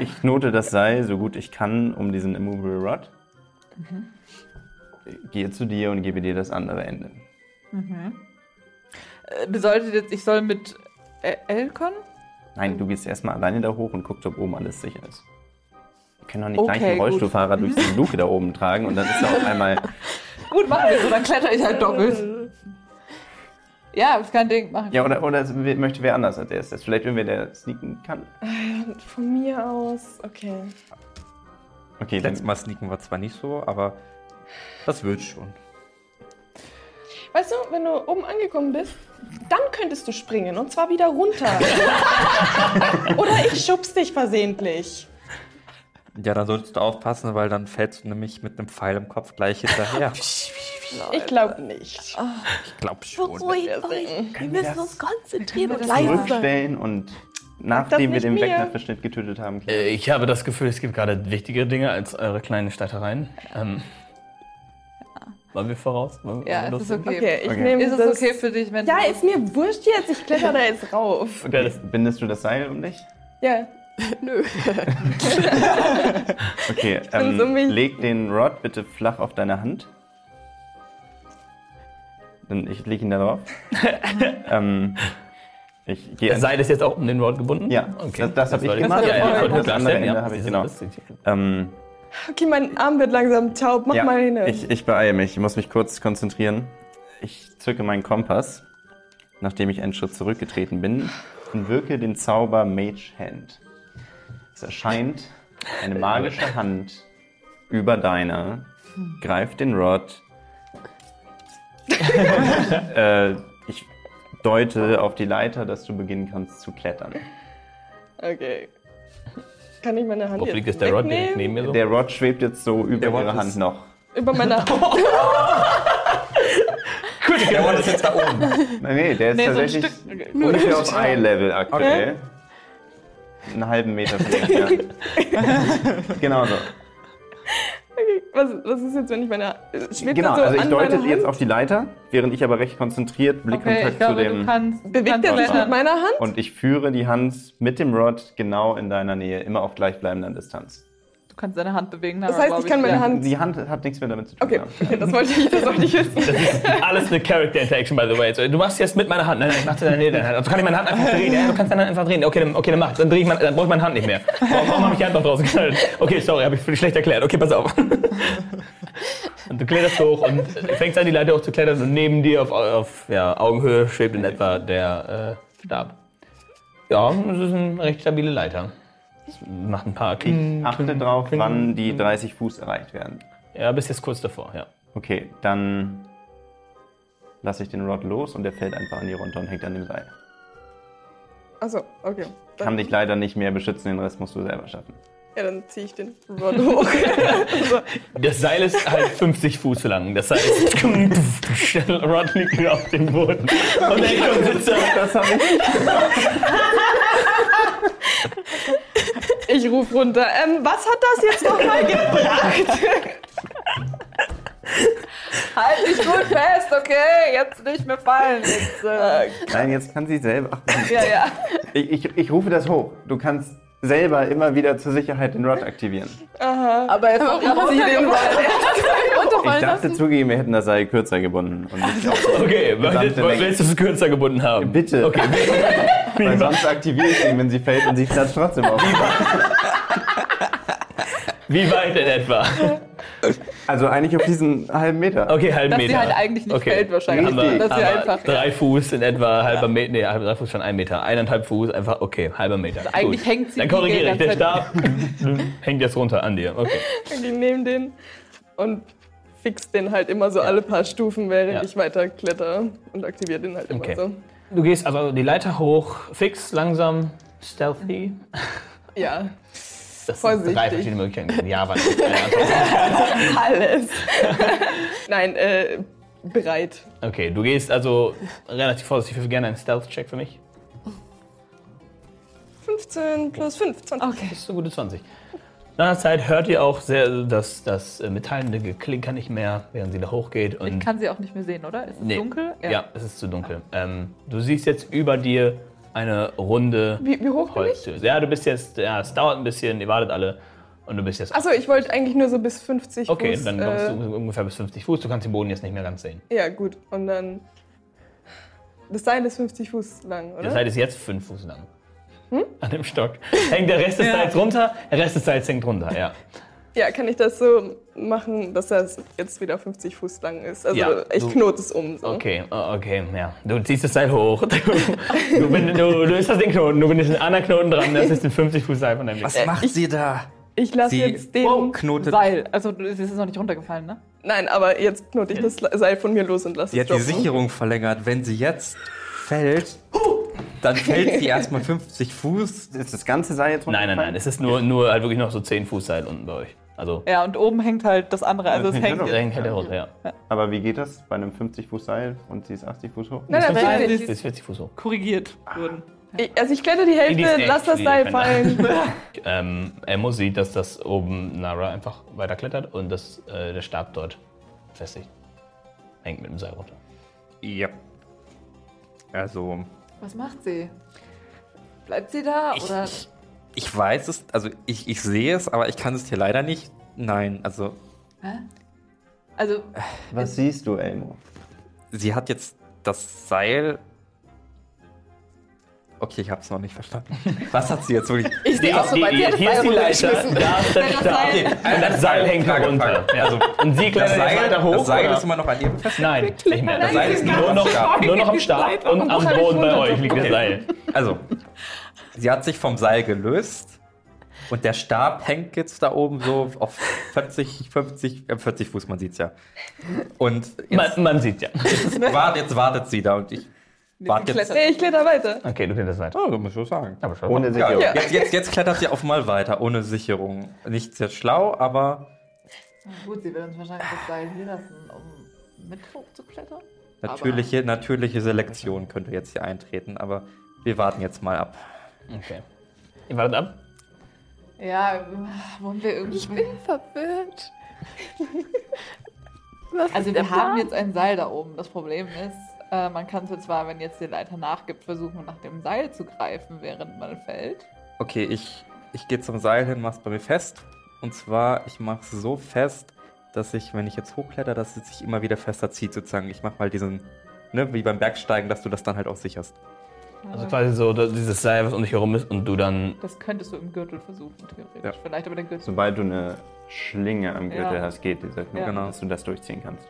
Ich knote das Seil so gut ich kann um diesen Immovable Rod. Mhm. Gehe zu dir und gebe dir das andere Ende. Äh, Bedeutet jetzt, ich soll mit äh, Elkon? Nein, du gehst erstmal alleine da hoch und guckst, ob oben alles sicher ist. Wir können doch nicht Okay, gleich einen. Rollstuhlfahrer durch die Luke da oben tragen und dann ist er auf einmal. Gut, machen wir so, dann kletter ich halt doppelt. Ja, ist kein Ding, machen Ja, oder, oder möchte wer anders als erstes. Vielleicht irgendwer, der sneaken kann. Von mir aus, okay. Okay, Letztes dann. Mal sneaken wir zwar nicht so, aber das wird schon. Weißt du, wenn du oben angekommen bist, dann könntest du springen und zwar wieder runter. Oder ich schubs dich versehentlich. Ja, dann solltest du aufpassen, weil dann fällst du nämlich mit einem Pfeil im Kopf gleich hinterher. Ich glaube nicht. Ich glaub schon. Beruhigt euch. Wir müssen uns konzentrieren und leise sein. Zurückstellen und nachdem wir den. Wegnerverschnitt getötet haben. Äh, Ich habe das Gefühl, es gibt gerade wichtigere Dinge als eure kleinen Streitereien. Ähm, wollen wir voraus? Wollen wir- Ja, ist okay. Okay, ich Okay. nehme Ist es das. okay für dich, wenn Ja, ist mir wurscht jetzt. Ich kletter da jetzt rauf. Okay, das, Bindest du das Seil um dich? Ja. Nö. Okay, ähm, so leg den Rod bitte flach auf deine Hand. Dann ich leg ihn da drauf. ähm, Ich gehe Das Seil ist jetzt auch um den Rod gebunden? Ja, okay. das, das habe ich gemacht. er Ja, ja, das andere Ende ja. habe ich, Das genau. das Ähm, Okay, mein Arm wird langsam taub. Mach ja, mal hin. ich, ich beeile mich, ich muss mich kurz konzentrieren. Ich zücke meinen Kompass, nachdem ich einen Schritt zurückgetreten bin, und wirke den Zauber Mage Hand. Es erscheint eine magische Hand über deiner, greift den Rod. äh, ich deute auf die Leiter, dass du beginnen kannst zu klettern. Okay. Kann ich meine Hand Wo fliegt jetzt der Rod direkt neben mir so? Der Rod schwebt jetzt so über Der ihre Hand noch. Über meine Hand. Der Rod ist jetzt da oben. Nein, nee, der ist Nee, so ein tatsächlich Stück. ungefähr auf Eye-Level aktuell. Einen halben Meter dir entfernt. genau so. Okay, was, was ist jetzt, wenn ich meine schwebt Genau, so also ich deute jetzt Hand? auf die Leiter, während ich aber recht konzentriert Okay, Blickkontakt ich glaube, zu du dem. kannst. du Bewegt er sich mit meiner Hand? Und ich führe die Hand mit dem Rod genau in deiner Nähe, immer auf gleichbleibender Distanz. Du kannst deine Hand bewegen. Das heißt, ich kann meine Hand. Die Hand hat nichts mehr damit zu tun. Okay, okay, das wollte ich, das wollte ich wissen. Das ist alles eine Character Interaction, by the way. Du machst jetzt mit meiner Hand. Nein, nein, ich mach deine deine Hand. Also kann ich meine Hand einfach drehen. Ja, du kannst deine Hand einfach drehen. Okay, dann, okay, dann mach. Dann, dreh ich mein, dann brauche ich meine Hand nicht mehr. Warum, warum habe ich die Hand noch draußen gehalten? Okay, sorry, habe ich für dich schlecht erklärt. Okay, pass auf. Und du kletterst hoch und fängst an, die Leiter hoch zu klettern und neben dir auf, auf ja, Augenhöhe schwebt in etwa der äh, Stab. Ja, das ist eine recht stabile Leiter. Macht ein paar Klicken. Achte drauf, wann die 30 Fuß erreicht werden. Ja, bist jetzt kurz davor, ja. Okay, dann lasse ich den Rod los und der fällt einfach an die runter und hängt an dem Seil. Achso, okay. Dann, Kann dich leider nicht mehr beschützen, den Rest musst du selber schaffen. ja, dann ziehe ich den Rod hoch. so. Das Seil ist halt 50 Fuß lang. Das heißt, Rod liegt auf dem Boden. Und der Egon sitzt da. Das habe ich. Ich rufe runter. Ähm, was hat das jetzt nochmal gebracht? Halt dich gut fest, okay? Jetzt nicht mehr fallen. Jetzt, äh, Nein, jetzt kann sie selber. Ja, ja. Ich, ich, ich rufe das hoch. Du kannst selber immer wieder zur Sicherheit den Rod aktivieren. Aber jetzt noch Warum sie den Rod Ich dachte lassen? zugeben, wir hätten das Seil kürzer gebunden. Und nicht die Okay, willst du es kürzer gebunden haben? Bitte. Okay, Weil sonst aktiviere ich den, wenn sie fällt und sie klatscht trotzdem auf. wie weit in etwa? Also eigentlich auf diesen halben Meter. Okay, halben Dass Meter. sie halt eigentlich nicht Okay. fällt wahrscheinlich. Aber, Dass sie aber einfach. drei Fuß in etwa, halber Meter, nee, drei Fuß schon ein Meter, eineinhalb Fuß, einfach, okay, halber Meter. Eigentlich Gut. hängt sie Dann korrigiere ich, der Stab hängt jetzt runter an dir. Okay. Ich nehme den und fix den halt immer so alle paar Stufen, während Ja. ich weiter kletter und aktiviere den halt immer Okay. so. Du gehst also die Leiter hoch, fix, langsam, stealthy. Ja, Das Vorsichtig. sind drei verschiedene Möglichkeiten. Ja, was? alles. Nein, äh, bereit. Okay, du gehst also relativ vorsichtig. Ich würde gerne einen Stealth-Check für mich. 15 plus 5, 20. Okay. Das ist eine gute 20. Nach einer Zeit hört ihr auch sehr das, das äh, metallende Geklinker nicht mehr, während sie da hochgeht. Ich Und kann sie auch nicht mehr sehen, oder? Ist es Nee. dunkel? ja. es ist zu dunkel. Ähm, du siehst jetzt über dir eine runde Wie, wie hoch bin ich? Holztür. Ja, du bist jetzt, ja, es dauert ein bisschen, ihr wartet alle und du bist jetzt. Achso, ich wollte eigentlich nur so bis 50 okay, Fuß. dann kommst äh, du ungefähr bis 50 Fuß. Du kannst den Boden jetzt nicht mehr ganz sehen. Ja, gut. Und dann. Das Seil ist 50 Fuß lang, oder? Das Seil ist jetzt 5 Fuß lang. An dem Stock. Hängt der Rest des Seils runter, der Rest des Seils hängt runter, ja. ja, kann ich das so machen, dass das jetzt wieder 50 Fuß lang ist? Also Ja, ich knote es um. So. Okay, okay, ja. Du ziehst das Seil hoch. Du, du, du löst das den Knoten, du bist ein anderer Knoten dran, das ist ein 50 Fuß Seil von deinem Weg. Was macht sie da? Ich lasse Sie jetzt den. oh, knotet. Seil. Also, es ist noch nicht runtergefallen, ne? Nein, aber jetzt knote ich das Seil von mir los und lasse Sie es hat die. Sicherung verlängert. Wenn sie jetzt fällt, dann fällt sie erstmal 50 Fuß. Ist das ganze Seil jetzt Nein, nein, nein, es ist nur, nur halt wirklich noch so 10 Fuß Seil unten bei euch. Also, Ja, und oben hängt halt das andere. Also, es hängt. hängt hängt halt runter, ja. Aber wie geht das bei einem 50 Fuß Seil und sie ist 80 Fuß hoch? Nein, nein, Nein, sie Das ist 40 Fuß hoch. korrigiert wurden. Ich, also ich klette die Hälfte, lass das Seil fallen. Ähm, Emo sieht, dass das oben Nara einfach weiter klettert und dass äh, der Stab dort festigt. Hängt mit dem Seil runter. Ja. Also, Was macht sie? Bleibt sie da? ich, oder? ich weiß es, also ich, ich sehe es, aber ich kann es hier leider nicht. Nein, also Hä? Also, Was siehst du, Elmo? sie hat jetzt das Seil Okay, ich hab's noch nicht verstanden. Was hat sie jetzt wirklich. Ich sehe auch so bei dir Hier ist die Leiter, da ist der Das Stab. Seil. Und das Seil hängt Frage, runter. Frage. Ja. Also, Und sie das klettert jetzt Seil, weiter hoch? das Seil ist immer noch an ihr befestigt? Nein, nicht mehr. Das Seil ist nur, noch, nur noch am Stab und am Boden bei euch liegt das. Seil. Also, sie hat sich vom Seil gelöst und der Stab hängt jetzt da oben so auf 40, 50, äh, 40 Fuß, man sieht's ja. Und jetzt, Man, man sieht ja. wart, jetzt wartet sie da und ich warte jetzt. Nee, ich kletter weiter. Okay, du kletterst weiter. Oh, das muss ich schon sagen. Aber schon. Ohne Ja, Sicherung. jetzt, jetzt, jetzt klettert sie auf mal weiter, ohne Sicherung. Nicht sehr schlau, aber Gut, sie will uns wahrscheinlich das Seil hier lassen, um mit hochzuklettern. natürliche, natürliche Selektion könnte jetzt hier eintreten, aber wir warten jetzt mal ab. Okay. Ihr wartet ab? Ja, wollen wir irgendwie. Ich bin verwirrt. Was Also wir haben jetzt ein Seil da oben. Das Problem ist, äh, man kann zwar, wenn jetzt die Leiter nachgibt, versuchen nach dem Seil zu greifen, während man fällt. Okay, ich, ich gehe zum Seil hin, mach's bei mir fest. Und zwar, ich mach's so fest, dass ich, wenn ich jetzt hochkletter, dass es sich immer wieder fester zieht, sozusagen. Ich mach mal diesen, ne, wie beim Bergsteigen, dass du das dann halt auch sicherst. Also quasi so dass dieses Seil, was um dich herum ist und du dann. Das könntest du im Gürtel versuchen, theoretisch. Ja. Vielleicht aber der Gürtel. Sobald du eine Schlinge am Gürtel Ja. hast, geht dieser Knoten, Ja. Genau. dass du das durchziehen kannst.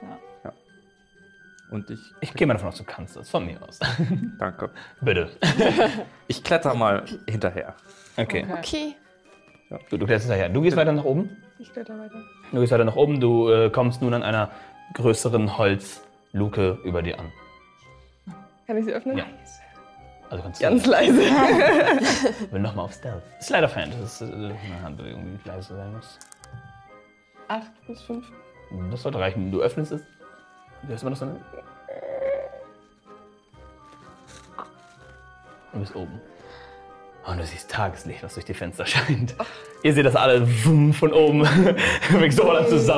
Und ich, Ich gehe mal davon aus, du kannst das. Von mir aus. danke. Bitte. Ich kletter mal hinterher. Okay. Okay. Du, du kletterst daher. Du gehst weiter nach oben. Ich kletter weiter. Du gehst weiter nach oben. Du äh, kommst nun an einer größeren Holzluke über dir an. Kann ich sie öffnen? Ja. Also kannst Ganz du. leise. Will nochmal auf Stealth. Of Hand. Das ist äh, eine Handbewegung, die leise sein muss. 8 plus 5. Das sollte reichen. Du öffnest es. Du hörst immer noch so eine. Du bist oben. Und du siehst Tageslicht, was durch die Fenster scheint. Ihr seht das alle wumm, von oben. Fängt so an zu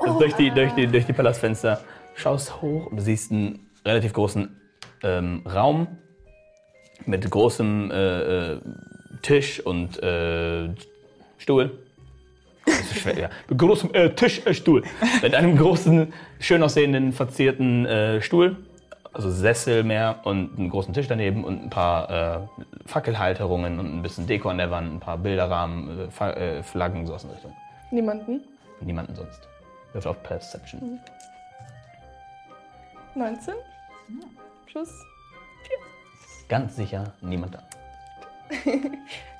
also durch, die, durch, die, durch die Palastfenster. Schaust hoch und du siehst einen relativ großen ähm, Raum mit großem äh, äh, Tisch und äh, Stuhl. Das ist schwer, ja. Mit großem äh, Tisch, äh, Stuhl. Mit einem großen, schön aussehenden, verzierten äh, Stuhl. Also Sessel mehr und einen großen Tisch daneben und ein paar äh, Fackelhalterungen und ein bisschen Deko an der Wand, ein paar Bilderrahmen, äh, äh, Flaggen, sowas in der Richtung. Niemanden. Niemanden sonst. Wirft auf Perception. 19. Plus. Ganz sicher niemand da.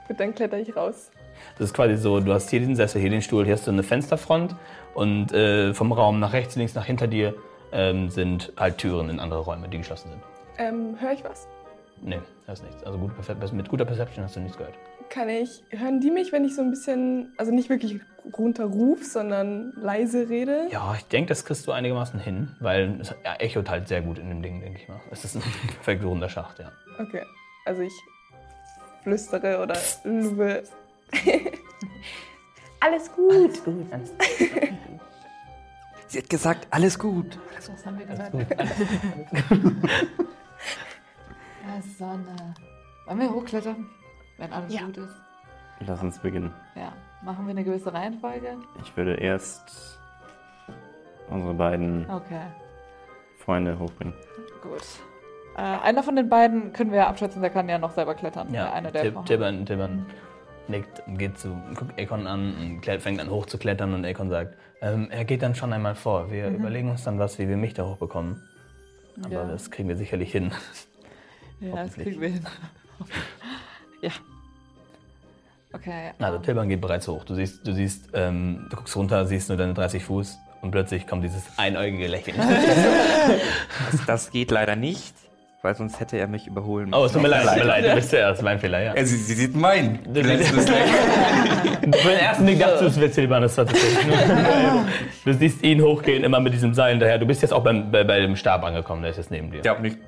Gut, dann kletter ich raus. Das ist quasi so, du hast hier diesen Sessel, hier den Stuhl, hier hast du eine Fensterfront und äh, vom Raum nach rechts, links, nach hinter dir ähm, sind halt Türen in andere Räume, die geschlossen sind. Ähm, höre ich was? Nee, hörst nichts. Also gut, mit guter Perception hast du nichts gehört. Kann ich. Hören die mich, wenn ich so ein bisschen. Also nicht wirklich runterruf, sondern leise rede? Ja, ich denke, das kriegst du einigermaßen hin, weil es ja, echot halt sehr gut in dem Ding, denke ich mal. Es ist ein perfekt runder Schacht, ja. Okay. Also ich flüstere oder luwe. Alles gut. Sie hat gesagt, alles gut. Was haben wir gesagt? Ja, Sonne. Wollen wir hochklettern? Wenn alles Ja. gut ist. Lass uns beginnen. Ja. Machen wir eine gewisse Reihenfolge? Ich würde erst unsere beiden Okay, Freunde hochbringen. gut. Äh, einer von den beiden können wir ja abschätzen, der kann ja noch selber klettern. Ja, der eine, der Tib- Tibbern, Tibbern nickt, geht zu, guckt Akon an und fängt an hochzuklettern und Akon sagt, ähm, er geht dann schon einmal vor. Wir überlegen uns dann was, wie wir mich da hochbekommen. Aber Mhm. Ja. das kriegen wir sicherlich hin. Ja, das kriegen wir hin. ja. Okay. Also ähm, Tilban geht bereits hoch. Du siehst, du siehst, ähm, du guckst runter, siehst nur deine 30 Fuß und plötzlich kommt dieses einäugige Lächeln. Das, das geht leider nicht, weil sonst hätte er mich überholen Oh, es tut mir leid, es tut mir leid, du bist zuerst, mein Fehler, ja. Äh, Sie, sie sieht mein. Du- Für den ersten Blick dachte du, es wäre Tilban, das war tatsächlich. Du siehst ihn hochgehen, immer mit diesem Seil hinterher. Du bist jetzt auch beim, bei, bei dem Stab angekommen, der ist jetzt neben dir. Ja, nicht.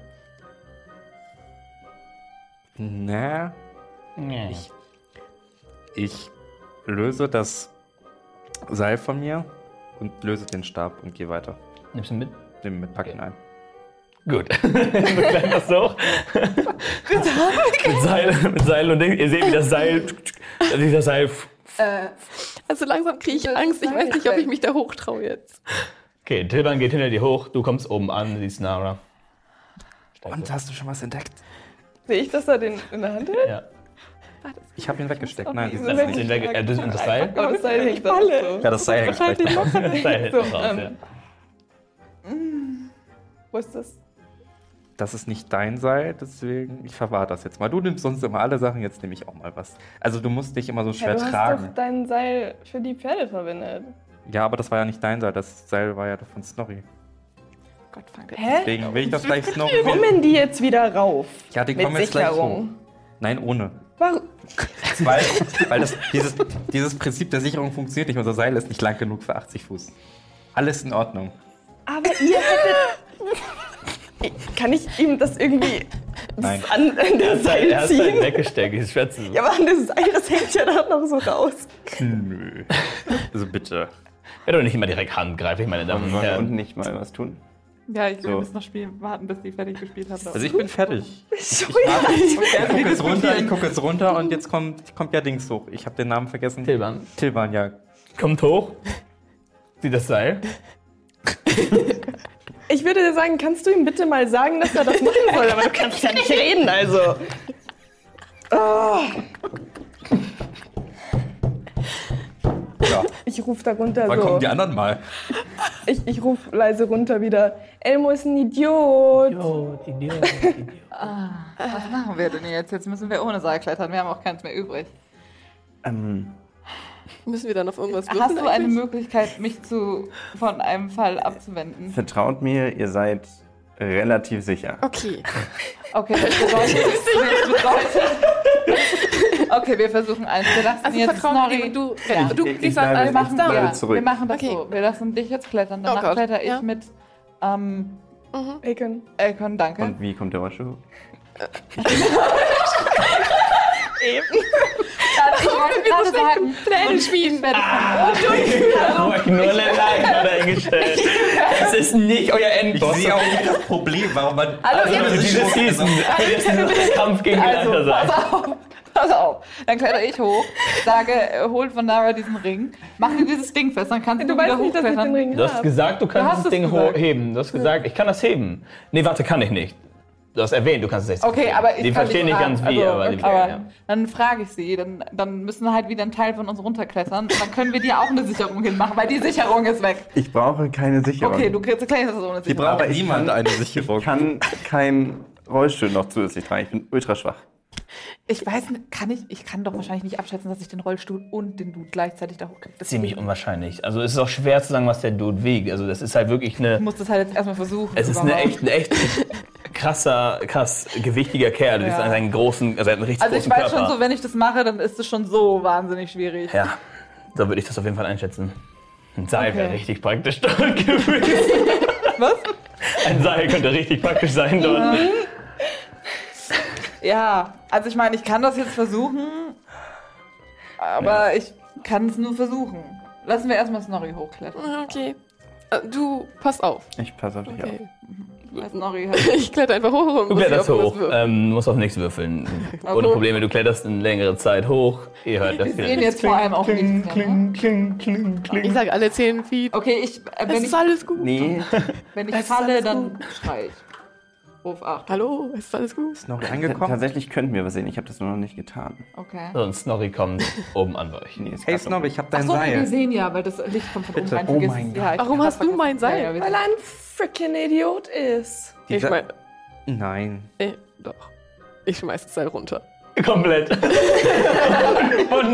Na, Nee. ich, ich löse das Seil von mir und löse den Stab und gehe weiter. Nimmst du ihn mit? Nimm mit, pack ihn ein. Gut. du kletterst hoch. mit, Seil, mit Seil und Ding. Ihr seht, wie das Seil. Dieser Seil. äh, Also langsam kriege ich Das Angst. Ich weiß nicht, ob ich mich da hochtraue jetzt. Okay, Tilban geht hinter dir hoch. Du kommst oben an, siehst Nara. Und hast du schon was entdeckt? Sehe ich, dass er den in der Hand hat? Ja. Ich habe ihn weggesteckt. Nein, Okay, das so Das, ist weg, äh, das, und das Seil? Aber das Seil hängt da so. ja, das Seil hängt Wahrscheinlich vielleicht noch. noch. Das Seil hinten So, raus, ähm, ja. Wo ist das? Das ist nicht dein Seil, deswegen ich verwahre das jetzt mal. Du nimmst sonst immer alle Sachen, jetzt nehme ich auch mal was. Also du musst dich immer so schwer ja, du hast tragen. doch dein Seil für die Pferde verwendet. Ja, aber das war ja nicht dein Seil, das Seil war ja von Snorri. Gott. Hä? Deswegen will ich das gleich Snorri. Wie kommen die jetzt wieder rauf? Ja, die Mit kommen jetzt gleich hoch. Sicherung. Nein, ohne. Warum? Weil, weil das, dieses, dieses Prinzip der Sicherung funktioniert nicht. Unser Seil ist nicht lang genug für 80 Fuß. Alles in Ordnung. Aber ihr hättet. Kann ich ihm das irgendwie Nein. an, an der Er Seil hat Seil ziehen? weggesteckt, dieses Schwert zu Ja, aber an das Seil, das hängt ja da noch so raus. Nö. Also bitte. Ja, doch nicht immer direkt Hand greifen, meine Damen und Herren. unten nicht mal was tun? Ja, ich will So. bis noch spielen, warten, bis die fertig gespielt haben. Also ich bin fertig. Entschuldigung. Ich gucke jetzt runter, ich gucke jetzt runter und jetzt kommt, kommt ja Dings hoch. Ich habe den Namen vergessen. Tilban. Tilban, ja. Kommt hoch. Sieht das Seil. Ich würde dir sagen, kannst du ihm bitte mal sagen, dass er das machen soll? Aber du kannst ja nicht reden, also. Oh. ja. Ich rufe da runter Wann so. kommen die anderen mal? Ich, ich rufe leise runter wieder. Elmo ist ein Idiot. Oh, Idiot, Idiot. Was machen wir denn jetzt? Jetzt müssen wir ohne Seil klettern. Wir haben auch keins mehr übrig. Ähm, Müssen wir dann auf irgendwas würfeln? Hast du eine eigentlich? Möglichkeit, mich zu, von einem Fall abzuwenden? vertraut mir, ihr seid relativ sicher. Okay. Okay, das bedeutet. das bedeutet okay, wir versuchen eins. Wir lassen Also jetzt Snorri. du, Ja. du Ich- ich bleibe- Wir alles machen, Ich bleibe ja, zurück. wir machen das Okay. so. Wir lassen dich jetzt klettern. Danach Oh kletter ich ja. mit ähm, Aiken. Elkon, danke. Und wie kommt der Rollstuhl hoch? ich wollte gerade sagen, Pläne schmieden. ich werde von Ich habe euch nur eine Leiter dahingestellt. Das ist nicht euer Ich Endboss. sehe auch nicht das Problem, warum man. Also Also dieses Season, Kampf gegen die Also, Leiter sein. pass auf, pass auf. Dann kletter ich hoch, sage, äh, holt von Nara diesen Ring, mach dir dieses Ding fest, dann kannst du, Du wieder weißt nicht, dass ich den hochklettern. Ring Du hast gesagt, du kannst hast das Ding heben. Du hast gesagt, ich kann das heben. Nee, warte, kann ich nicht. Du hast erwähnt, du kannst es nicht. Okay, heben. aber ich Die kann verstehen nicht ganz wie, Also, aber die aber ja. dann frage ich sie, dann, dann müssen wir halt wieder einen Teil von uns runterklettern. Dann können wir dir auch eine Sicherung hinmachen, weil die Sicherung ist weg. Ich brauche keine Sicherung. Okay, du kriegst Die Sicherung. braucht niemand eine Sicherung. Ich kann keinen Rollstuhl noch zusätzlich tragen. Ich bin ultra schwach. Ich weiß kann ich, ich kann doch wahrscheinlich nicht abschätzen, dass ich den Rollstuhl und den Dude gleichzeitig da hochkriege. Ziemlich unwahrscheinlich. Also es ist auch schwer zu sagen, was der Dude wiegt. Also das ist halt wirklich eine. Ich muss das halt jetzt erstmal versuchen. Es ist eine echt, ein echt krasser, krass gewichtiger Kerl. Ja. siehst einen großen, also er hat einen richtig Also ich weiß Körper. schon so, wenn ich das mache, dann ist es schon so wahnsinnig schwierig. Ja, so würde ich das auf jeden Fall einschätzen. Ein Seil Okay. wäre richtig praktisch dort gewesen. Was? Ein Seil könnte richtig praktisch sein dort. Ja, also ich meine, ich kann das jetzt versuchen, aber ich kann es nur versuchen. Lassen wir erstmal Snorri hochklettern. Okay. Äh, Du, pass auf. Ich passe auf dich auf. Okay. Weil Snorri halt Ich kletter einfach hoch und Du kletterst auf hoch. Ähm, du musst auf nichts würfeln. Ohne Okay. Probleme, du kletterst eine längere Zeit hoch. Ihr hört das Wir sehen jetzt vor allem auch nichts mehr. Ne? Ich sage alle 10 Feet. Okay, ich, äh, Es wenn, ist ich, alles gut. Nee, wenn ich es falle, dann schrei ich. Ruf 8. Hallo, es ist alles gut. T- angekommen? tatsächlich könnten wir was sehen. Ich habe das nur noch nicht getan. Okay. So, und Snorri kommt oben an bei euch. Nee, Hey Snob, ich hab dein Achso, wir Seil. sehen ja, weil das Licht kommt von oben Bitte. rein. Oh mein. Gott. Ja, ich Warum hast du mein Seil? Ja, ja, wir Weil er ein freaking Idiot ist. Ich Dieser- mein, Nein. äh, doch. Ich schmeiß das Seil runter. Komplett. und,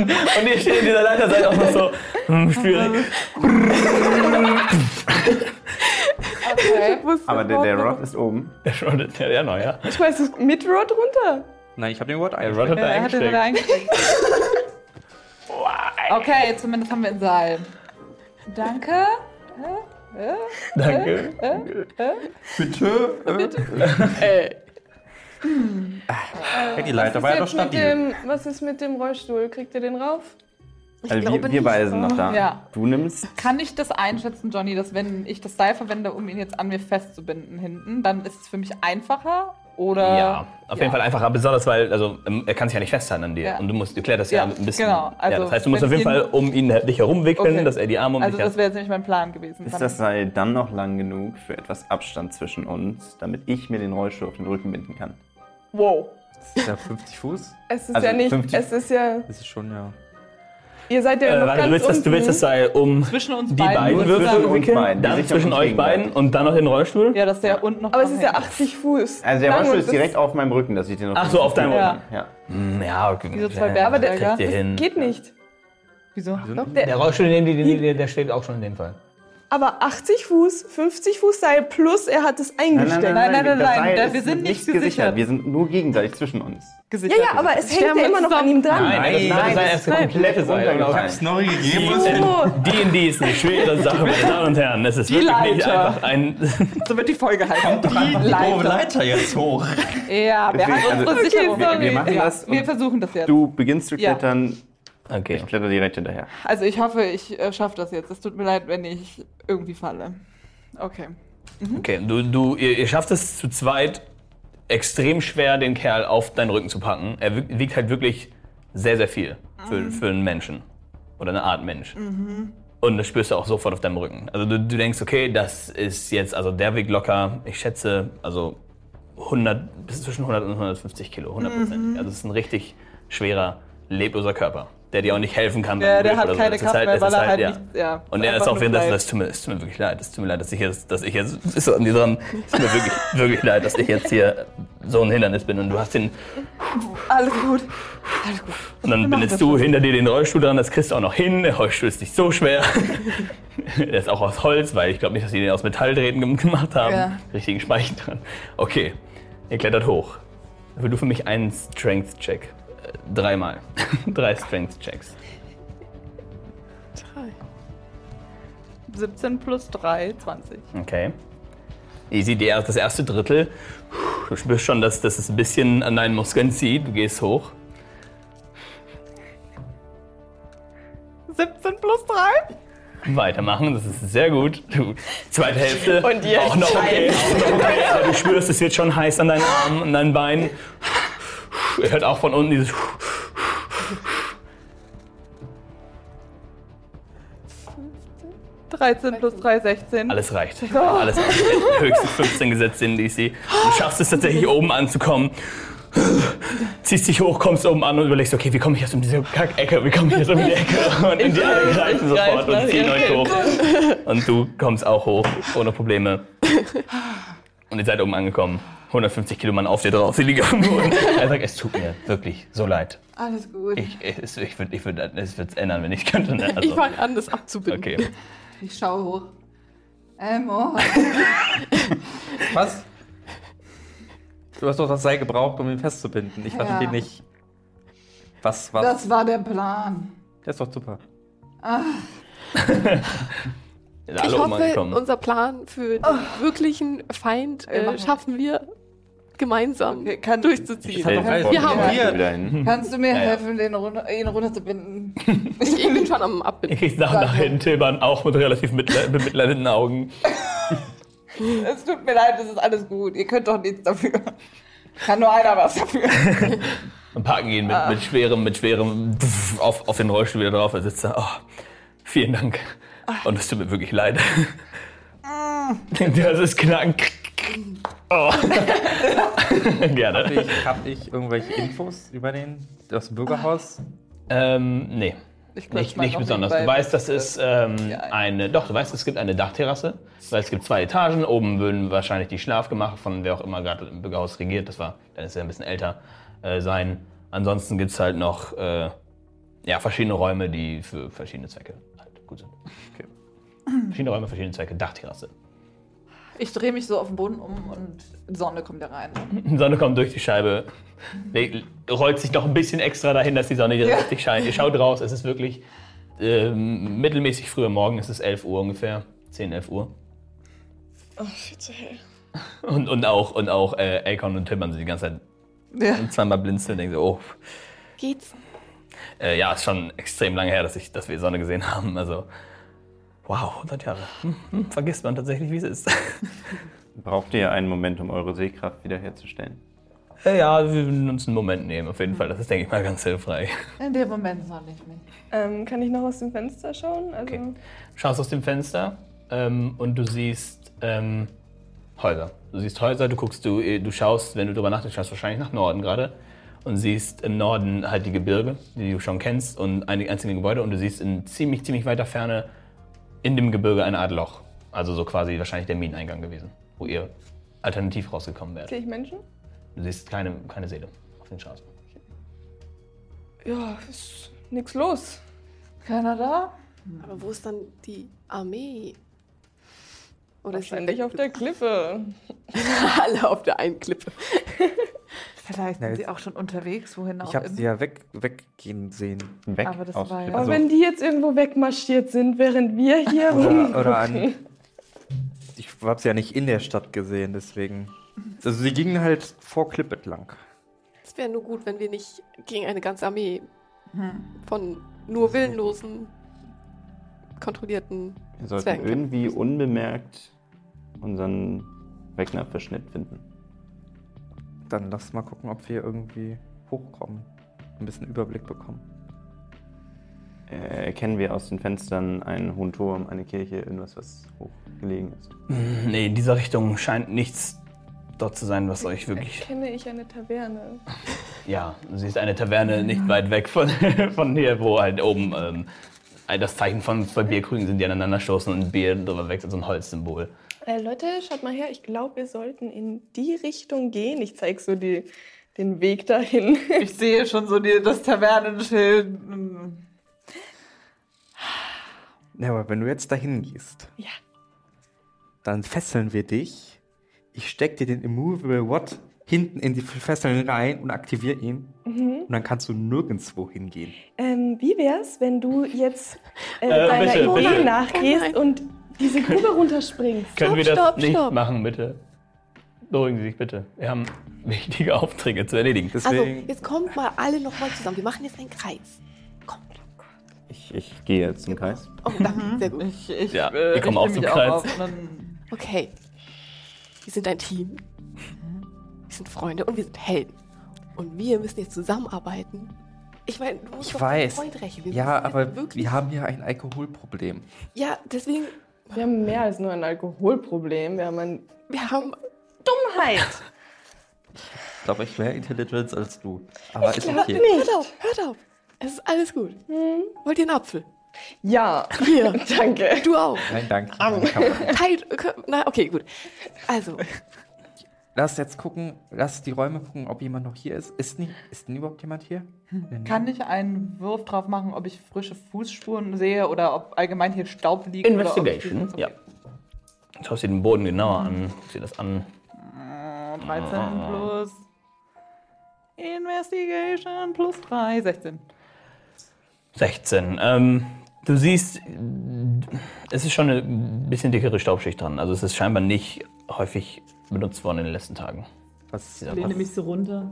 und ihr steht in dieser Leiter, seid auch noch so hm, schwierig. okay. Aber der, der Rod ist oben. Der Rod, ja, ja, neu, ja. Ich schmeiß es mit Rod runter. Nein, ich habe den Wort Der Rod hat eingesteckt. da Er hat den wieder eingesteckt. eingesteckt. Okay, zumindest haben wir ein Seil. Danke. Danke. Äh, Hey, die Leiter war ja doch stabil. dem, was ist mit dem Rollstuhl? Kriegt ihr den rauf? Ich Also glaube wir, wir nicht. beide sind noch da. Ja. Du nimmst. Kann ich das einschätzen, Johnny, dass wenn ich das Seil verwende, um ihn jetzt an mir festzubinden hinten, dann ist es für mich einfacher Oder. Ja, auf jeden Fall einfach, besonders weil, also ähm, er kann sich ja nicht festhalten an dir. Ja. Und du musst, du klärst das ja, Ja, ein bisschen. genau. Also, ja, das heißt, du musst auf jeden Fall um ihn dich herumwickeln, Okay. dass er die Arme um Also dich das hat. wäre jetzt nämlich mein Plan gewesen. Ist das Seil dann noch lang genug für etwas Abstand zwischen uns, damit ich mir den Rollstuhl auf den Rücken binden kann? wow. Das ist ja 50 Fuß. Es ist Also ja nicht, 50 es ist ja, Das ist schon, ja. Ihr seid ja Äh, noch ganz du, willst das, du willst das unten. Seil um Zwischen uns die beiden. beiden Würfel zwischen uns wickeln, beiden. Die dann zwischen euch beiden und dann noch den Rollstuhl? Ja, dass der unten noch. Aber es ist ja dranhängt. 80 Fuß. Also der Rollstuhl ist das- direkt auf meinem Rücken, dass ich den noch Ach so, auf deinem Ja. Rücken. Ja. Hm, Ja, okay. Diese zwei Ja, Bergsteiger. kriegt ihr hin. Geht nicht. Wieso? Der, Der Rollstuhl, den, der steht auch schon in dem Fall. Aber 80 Fuß, 50 Fuß Seil plus er hat es eingesteckt. nein, nein, nein, Seil da- ist wir sind nicht gesichert. gesichert. Wir sind nur gegenseitig zwischen uns. Ja, ja, aber es hängt ja immer noch an ihm dran. Nein, das, nein, das ist komplette Seil. runtergefallen. Snorri gegeben. D&D ist eine schwere Sache, meine Damen und Herren. Es ist Die wirklich einfach ein... So wird die Folge halt. Die Die Leiter. Leiter jetzt hoch. Ja, wir haben unsere also, Sicherung. wir- wir machen das Wir versuchen das jetzt. Du beginnst zu klettern, Okay. ich kletter direkt hinterher. Also ich hoffe, ich äh, schaffe das jetzt. Es tut mir leid, wenn ich irgendwie falle. Okay. Okay, du, du, ihr, ihr schafft es zu zweit extrem schwer, den Kerl auf deinen Rücken zu packen. Er wiegt wiegt halt wirklich sehr, sehr viel für, für einen Menschen. Oder eine Art Mensch. Und das spürst du auch sofort auf deinem Rücken. Also du, du denkst, okay, das ist jetzt, also der wiegt locker, ich schätze, also 100, bis zwischen 100 und 150 Kilo, 100 Prozent. Also es ist ein richtig schwerer, lebloser Körper, der dir auch nicht helfen kann. wenn Der, hat so. keine ist Kraft mehr, es weil er halt ja. nicht. Ja, Und er ist auch nur während das, tut mir, es tut mir wirklich leid. Es tut mir leid, dass ich jetzt, dass ich jetzt, ist so an dir dran. Es tut mir wirklich, wirklich leid, dass ich jetzt hier so ein Hindernis bin und du hast den, Alles gut. und dann bindest du hinter dir den Rollstuhl dran, das kriegst du auch noch hin. Der Rollstuhl ist nicht so schwer. Der ist auch aus Holz, weil ich glaube nicht, dass die den aus Metalldrähten gem- gemacht haben. Ja. Richtigen Speichen dran. Okay, ihr klettert hoch. Will du für mich einen Strength-Check. Dreimal. Drei Strength-Checks. 17 plus 3, 20. Okay. Easy, die, das erste Drittel. Du spürst schon, dass, dass es ein bisschen an deinen Muskeln zieht. Du gehst hoch. 17 plus 3? Weitermachen, das ist sehr gut. Du, zweite Hälfte. Und jetzt auch noch okay. Auch noch okay. Aber du spürst, es wird schon heiß an deinen Armen, an deinen Beinen. Ihr hört auch von unten dieses. 13 plus 3, 16. Alles reicht. Alles reicht. Höchstens 15 gesetzt in DC. Du schaffst es tatsächlich oben anzukommen. Ziehst dich hoch, kommst oben an und überlegst, okay, wie komme ich jetzt um diese Kackecke? Wie komme ich jetzt um die Ecke? Und in die anderen greifen sofort und ziehen euch hoch. Und du kommst auch hoch, ohne Probleme. Und ihr seid oben angekommen. 150 Kilo Mann auf dir drauf. Sie liegen auf dem Boden. Er sagt, es tut mir wirklich so leid. Alles gut. Ich, ich, ich würde ich würd, es wird's ändern, wenn ich könnte. Ne? Ich Also, fange an, das abzubinden. okay. Ich schaue hoch. Ähm, oh. Was? Du hast doch das Seil gebraucht, um ihn festzubinden. Ich verstehe Ja. nicht. Was, was? Das war der Plan. Der ist doch super. Alle Ich hoffe, unser Plan für den wirklichen Feind äh, schaffen wir gemeinsam Okay, kann- durchziehen. Stell dir Wir haben- wir Hier. Kannst du mir Ja, ja. helfen, den runter, ihn runterzubinden? Ich, ich bin schon am Abbinden. kriegt nach, nach hinten, Tilban, auch mit relativ mitle- bemitleidenden Augen. Es tut mir leid, es ist alles gut. Ihr könnt doch nichts dafür. Kann nur einer was dafür. Und packen ihn mit, mit schwerem, mit schwerem auf, auf den Rollstuhl wieder drauf. Er sitzt da. Oh, vielen Dank. Und es tut mir wirklich leid. Das ist knacken. Oh. Gerne. Ich, hab ich irgendwelche Infos über den aus dem Bürgerhaus? Ähm, nee. Ich klatsch Nicht, mal nicht besonders. Du weißt, das ist ähm, Ja, eine. Doch, du weißt, es gibt eine Dachterrasse. Weil es gibt zwei Etagen. Oben würden wahrscheinlich die Schlafgemacher von wer auch immer gerade im Bürgerhaus regiert. Das war, dann ist er ein bisschen älter äh, sein. Ansonsten gibt es halt noch äh, ja, verschiedene Räume, die für verschiedene Zwecke halt gut sind. Verschiedene Räume, verschiedene Zwecke. Dachterrasse. Ich drehe mich so auf den Boden um und Sonne kommt da rein. Die Sonne kommt durch die Scheibe, rollt sich noch ein bisschen extra dahin, dass die Sonne hier Ja. richtig scheint. Ihr schaut raus, es ist wirklich ähm, mittelmäßig früher Morgen, es ist 11 Uhr ungefähr, 10, 11 Uhr. Oh, viel zu hell. Und, und auch, und auch äh, Akon und Timmern sind die ganze Zeit Ja. zweimal blinzeln und denken so, oh, Geht's? äh, ja, ist schon extrem lange her, dass, ich, dass wir die Sonne gesehen haben. Also, wow, 100 Jahre. Hm, hm, vergisst man tatsächlich, wie es ist. Braucht ihr einen Moment, um eure Sehkraft wiederherzustellen? Äh, ja, wir würden uns einen Moment nehmen, auf jeden Fall. Das ist, denke ich mal, ganz hilfreich. In dem Moment soll ich mich. Ähm, kann ich noch aus dem Fenster schauen? Also, Okay. Schaust aus dem Fenster ähm, und du siehst ähm, Häuser. Du siehst Häuser, du guckst, du, du schaust, wenn du drüber nachdenkst, schaust wahrscheinlich nach Norden gerade und siehst im Norden halt die Gebirge, die du schon kennst und einige einzelne Gebäude und du siehst in ziemlich, ziemlich weiter Ferne in dem Gebirge eine Art Loch. Also so quasi wahrscheinlich der Mineneingang gewesen, wo ihr alternativ rausgekommen wärt. Sehe ich Menschen? Du siehst keine, keine Seele auf den Straßen. Ja, ist nix los. Keiner da? Aber wo ist dann die Armee? Oder Wahrscheinlich auf der Klippe. alle auf der einen Klippe. Vielleicht sind sie auch schon unterwegs, wohin auch Ich habe immer. sie ja weg, weggehen sehen. Weg Aber das aus war ja- Aber Also- wenn die jetzt irgendwo wegmarschiert sind, während wir hier Oder, rumgucken. oder an. Ich habe sie ja nicht in der Stadt gesehen, deswegen. Also sie gingen halt vor Klippet lang. Es wäre nur gut, wenn wir nicht gegen eine ganze Armee von nur willenlosen, kontrollierten Wir sollten Zwergen irgendwie unbemerkt unseren Wegnerverschnitt finden. Dann lass mal gucken, ob wir irgendwie hochkommen. Ein bisschen Überblick bekommen. Äh, erkennen wir aus den Fenstern einen hohen Turm, eine Kirche, irgendwas, was hochgelegen ist. Nee, in dieser Richtung scheint nichts dort zu sein, was euch wirklich Kenne ich eine Taverne? Ja, du siehst eine Taverne nicht weit weg von, von hier, wo halt oben ähm, das Zeichen von zwei Bierkrügen sind, die aneinander stoßen und ein Bier drüber wechselt, so ein Holzsymbol. Äh, Leute, schaut mal her. Ich glaube, wir sollten in die Richtung gehen. Ich zeige so die, den Weg dahin. Ich sehe schon so die, das Tavernenschild. Ja, aber wenn du jetzt dahin gehst, Ja. dann fesseln wir dich. Ich steck dir den Immovable Watt hinten in die Fesseln rein und aktiviere ihn. Mhm. Und dann kannst du nirgendwo hingehen. Ähm, wie wär's, wenn du jetzt äh, Äh, deiner bitte, Idee bitte. nachgehst Oh und diese Grube runterspringst? Können wir das stopp, nicht stopp. machen, bitte? Beruhigen Sie sich bitte. Wir haben wichtige Aufträge zu erledigen. Also, Deswegen, jetzt kommt mal alle nochmal zusammen. Wir machen jetzt einen Kreis. Kommt. Ich, ich gehe jetzt zum Kreis. Oh, danke, sehr gut. Ich, ich, Ja, äh, wir kommen richte auch zum Kreis. dann- Okay. Wir sind ein Team. Wir sind Freunde und wir sind Helden. Und wir müssen jetzt zusammenarbeiten. Ich meine, du musst ich doch deinen weiß. Freund rächen. Wir Ja, müssen jetzt aber wirklich. wir haben hier ein Alkoholproblem. Ja, deswegen, Wir haben mehr als nur ein Alkoholproblem. Wir haben ein wir haben. Dummheit. Ich glaube, ich mehr Intelligence als du. Aber ist glaub okay. nicht. Hört auf, hört auf. Es ist alles gut. Wollt ihr einen Apfel? Ja, Hier. danke. Du auch. Nein, danke. Man- Teilt. Na, okay, gut. Also, Lass jetzt gucken, lass die Räume gucken, ob jemand noch hier ist. Ist, nie, ist denn überhaupt jemand hier? Kann ich einen Wurf drauf machen, ob ich frische Fußspuren sehe oder ob allgemein hier Staub liegt? Oder Investigation, ob ja. Schaust dir den Boden genauer an. Sieh dir das an. Äh, 13 plus Investigation plus 3, 16. 16. Ähm, du siehst, es ist schon eine bisschen dickere Staubschicht dran. Also es ist scheinbar nicht häufig benutzt worden in den letzten Tagen. Was, Ja, Lehne mich so runter.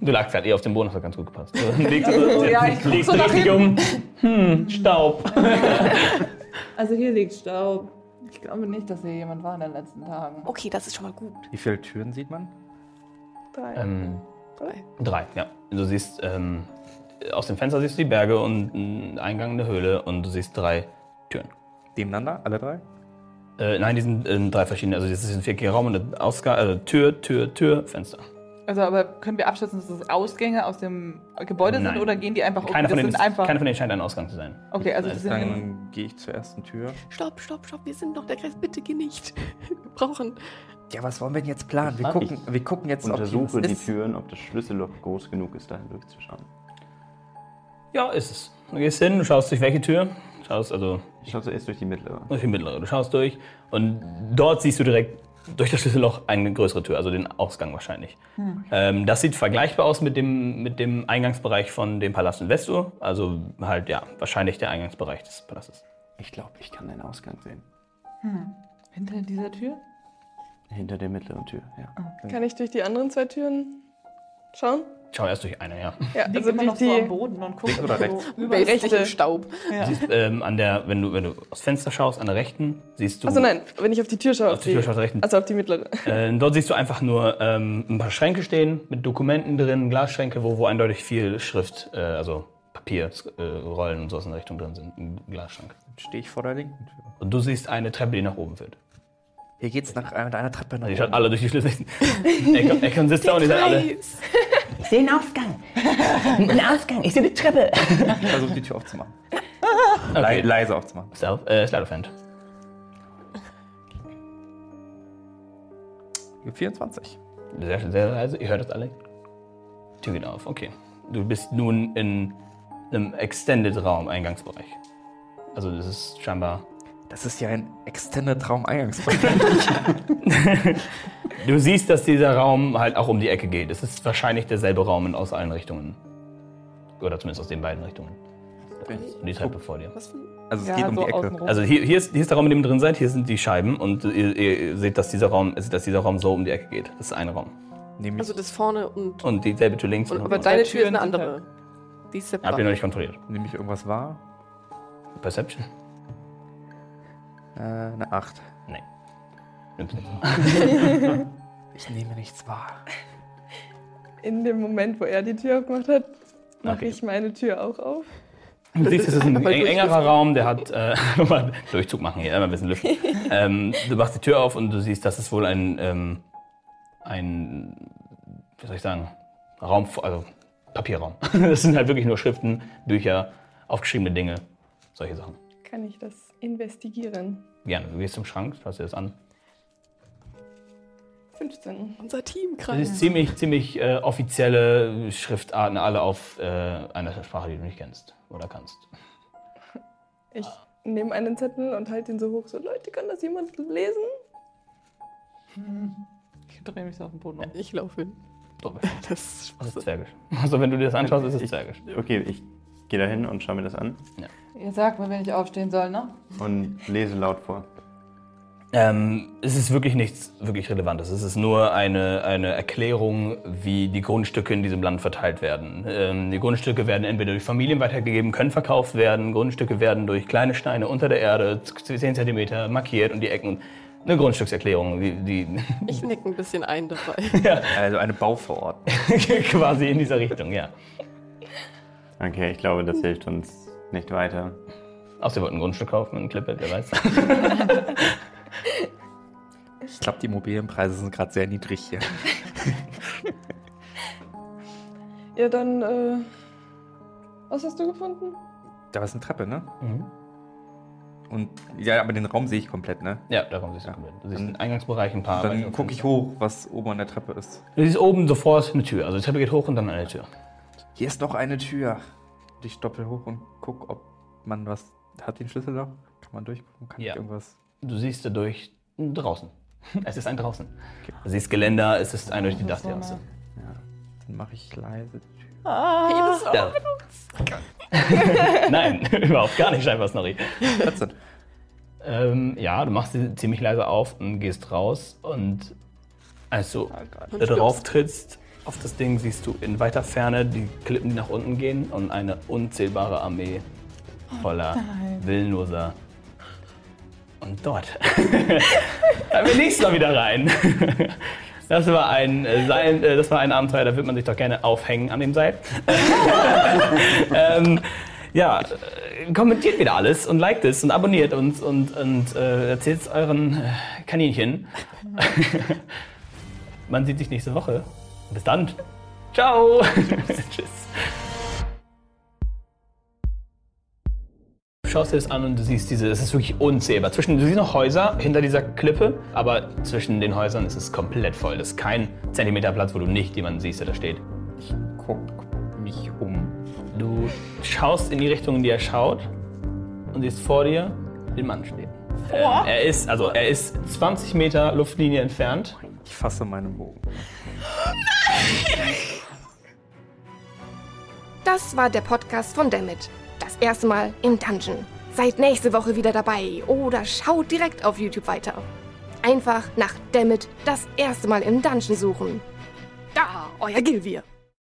Du lagst halt eh auf dem Boden, das hat ganz gut gepasst. Du legst, du ja, ich guck legst so richtig um. Hm, Staub. Also hier liegt Staub. Ich glaube nicht, dass hier jemand war in den letzten Tagen. okay, das ist schon mal gut. wie viele Türen sieht man? Drei. Ähm, Drei. drei, ja. Du siehst, ähm, aus dem Fenster siehst du die Berge und einen Eingang in der Höhle und du siehst drei Türen. Nebeneinander, alle drei? Äh, nein, die sind in drei verschiedene, also das ist ein vierkiger Raum und eine Ausgang, also Tür, Tür, Tür, Fenster. Also, aber können wir abschätzen, dass das Ausgänge aus dem Gebäude Nein. sind oder gehen die einfach Keiner von, das denen sind ist, einfach. keiner von denen scheint ein Ausgang zu sein. okay, also das sind in, Dann gehe ich zur ersten Tür. Stopp, stopp, stopp. Wir sind noch der Kreis. Bitte geh nicht. Wir brauchen. Ja, was wollen wir denn jetzt planen? Wir gucken, wir gucken jetzt, ob Untersuche was die ist. Türen, ob das Schlüsselloch groß genug ist, dahin durchzuschauen. Ja, ist es. Du gehst hin, du schaust durch welche Tür? Schaust also Ich schaue zuerst durch die mittlere. durch die mittlere. Du schaust durch und dort siehst du direkt durch das Schlüsselloch eine größere Tür, also den Ausgang wahrscheinlich. Ähm, das sieht vergleichbar aus mit dem, mit dem Eingangsbereich von dem Palast in Vestur. Also halt, ja, wahrscheinlich der Eingangsbereich des Palastes. Ich glaube, ich kann einen Ausgang sehen. hinter dieser Tür. Hinter der mittleren Tür, ja. Kann ich durch die anderen zwei Türen? Schauen? Schau erst durch eine, ja. Ja, Liegt also immer die, noch so am die Boden und guckt Links oder rechts? So im rechte. Staub. Ja. Siehst, ähm, an der, wenn du, wenn du aufs Fenster schaust, an der rechten, siehst du. Also nein, wenn ich auf die Tür schaue. Auf die Tür schaust, rechten. Also auf die mittlere. Äh, dort siehst du einfach nur ähm, ein paar Schränke stehen mit Dokumenten drin, Glasschränke, wo, wo eindeutig viel Schrift, äh, also Papier, äh, Rollen und sowas in der Richtung drin sind. Ein Glasschrank. Stehe ich vor der linken Tür. Und du siehst eine Treppe, die nach oben führt. Hier geht's nach einer, einer Treppe nach Also, ihr schaut alle durch die Schlüssel. Ecke, Ecke und sitzt da und ihr seid alle. Ich sehe einen Ausgang. Einen Ausgang. Ich sehe eine Treppe. Ich versuche die Tür aufzumachen. Le Okay. leise aufzumachen. Stealth, äh, Slide of Hand. 24. Sehr, sehr leise. Ihr hört das alle. Tür geht auf. Okay. Du bist nun in einem Extended Raum, Eingangsbereich. Also das ist scheinbar. Das ist ja ein Extended Raum-Eingangsbereich. Du siehst, dass dieser Raum halt auch um die Ecke geht. Es ist wahrscheinlich derselbe Raum in- aus allen Richtungen. Oder zumindest aus den beiden Richtungen. Und die Treppe vor dir. Also es Ja, geht um so die Ecke. Also hier, hier, ist, hier ist der Raum, in dem ihr drin seid. Hier sind die Scheiben und ihr, ihr seht, dass dieser Raum, dass dieser Raum so um die Ecke geht. Das ist ein Raum. Nämlich Also das vorne und. Und dieselbe Tür links. und und aber deine Tür ist eine andere. Die ist Habt ihr noch separat. nicht kontrolliert. nehme ich irgendwas wahr? Perception? Äh, eine 8. Ich nehme nichts wahr. In dem Moment, wo er die Tür aufgemacht hat, mache Okay. ich meine Tür auch auf. Du siehst, es ist ein eng, engerer Raum, der hat. Äh, Durchzug machen hier, einmal ein bisschen lüften. ähm, du machst die Tür auf und du siehst, das ist wohl ein. Ähm, ein. Wie soll ich sagen? Raum. Also Papierraum. Das sind halt wirklich nur Schriften, Bücher, aufgeschriebene Dinge, solche Sachen. Kann ich das investigieren? Gerne, du gehst zum Schrank, schaust dir das an. 15. Unser Team Das ist ziemlich, ziemlich äh, offizielle Schriftarten, alle auf äh, einer Sprache, die du nicht kennst oder kannst. Ich nehme einen Zettel und halte ihn so hoch. So, Leute, kann das jemand lesen? Ich drehe mich so auf den Boden um. Ich laufe hin. Das das ist zwergisch. Also wenn du dir das anschaust, ist es zwergisch. Okay, ich gehe da hin und schaue mir das an Ihr sagt mir, wenn ich aufstehen soll, ne? und lese laut vor. Ähm, es ist wirklich nichts wirklich Relevantes. Es ist nur eine, eine Erklärung, wie die Grundstücke in diesem Land verteilt werden. Ähm, die Grundstücke werden entweder durch Familien weitergegeben, können verkauft werden. Grundstücke werden durch kleine Steine unter der Erde, 10 cm markiert und die Ecken. Eine Grundstückserklärung, die, die Ich nick ein bisschen ein dabei. Also eine Bauverordnung. quasi in dieser Richtung, ja. Okay, ich glaube, das hilft uns nicht weiter. Außer ihr wollt ein Grundstück kaufen, ein Klippe, wer weiß. Ich glaube, die Immobilienpreise sind gerade sehr niedrig hier. Ja, dann, äh, was hast du gefunden? Da ist eine Treppe, ne? Mhm. Und ja, aber den Raum sehe ich komplett, ne? Ja, da kommt es komplett. Du siehst den Eingangsbereich ein paar. Dann gucke ich hoch, was oben an der Treppe ist. Du siehst oben sofort eine Tür. Also die Treppe geht hoch und dann eine Tür. Hier ist noch eine Tür. Und ich doppel hoch und guck, ob man was. Hat den Schlüssel noch? Kann man durchgucken? Kann Ja. ich irgendwas. Du siehst dadurch draußen. Es ist ein draußen. Du siehst Geländer, es ist die Das ist so Dachterrasse. Ja. Dann mache ich leise die Tür. Ja. Nein, überhaupt gar nicht, scheinbar, Snorri. 14. Ähm, ja, du machst sie ziemlich leise auf und gehst raus. Und als du Oh da drauf trittst auf das Ding, siehst du in weiter Ferne die Klippen, die nach unten gehen und eine unzählbare Armee voller willenloser. Und dort. da will ich noch wieder rein. Das war ein äh, Seil, äh, das war ein Abenteuer, da wird man sich doch gerne aufhängen an dem Seil. ähm, ja, äh, kommentiert wieder alles und liked es und abonniert uns und, und äh, erzählt es euren Kaninchen. man sieht sich nächste Woche. Bis dann. Ciao. Tschüss. Schaust dir das an und du siehst diese, es ist wirklich unzählbar. Zwischen, du siehst noch Häuser hinter dieser Klippe, aber zwischen den Häusern ist es komplett voll. Das ist kein Zentimeter Platz, wo du nicht jemanden siehst, der da steht. Ich guck mich um. Du schaust in die Richtung, in die er schaut und siehst vor dir den Mann stehen. Ähm, er ist, also er ist 20 Meter Luftlinie entfernt. Ich fasse meinen Bogen. Das war der Podcast von Dammit. Das erste Mal im Dungeon. Seid nächste Woche wieder dabei oder schaut direkt auf YouTube weiter. Einfach nach Dammit das erste Mal im Dungeon suchen. Da, euer Gilvir.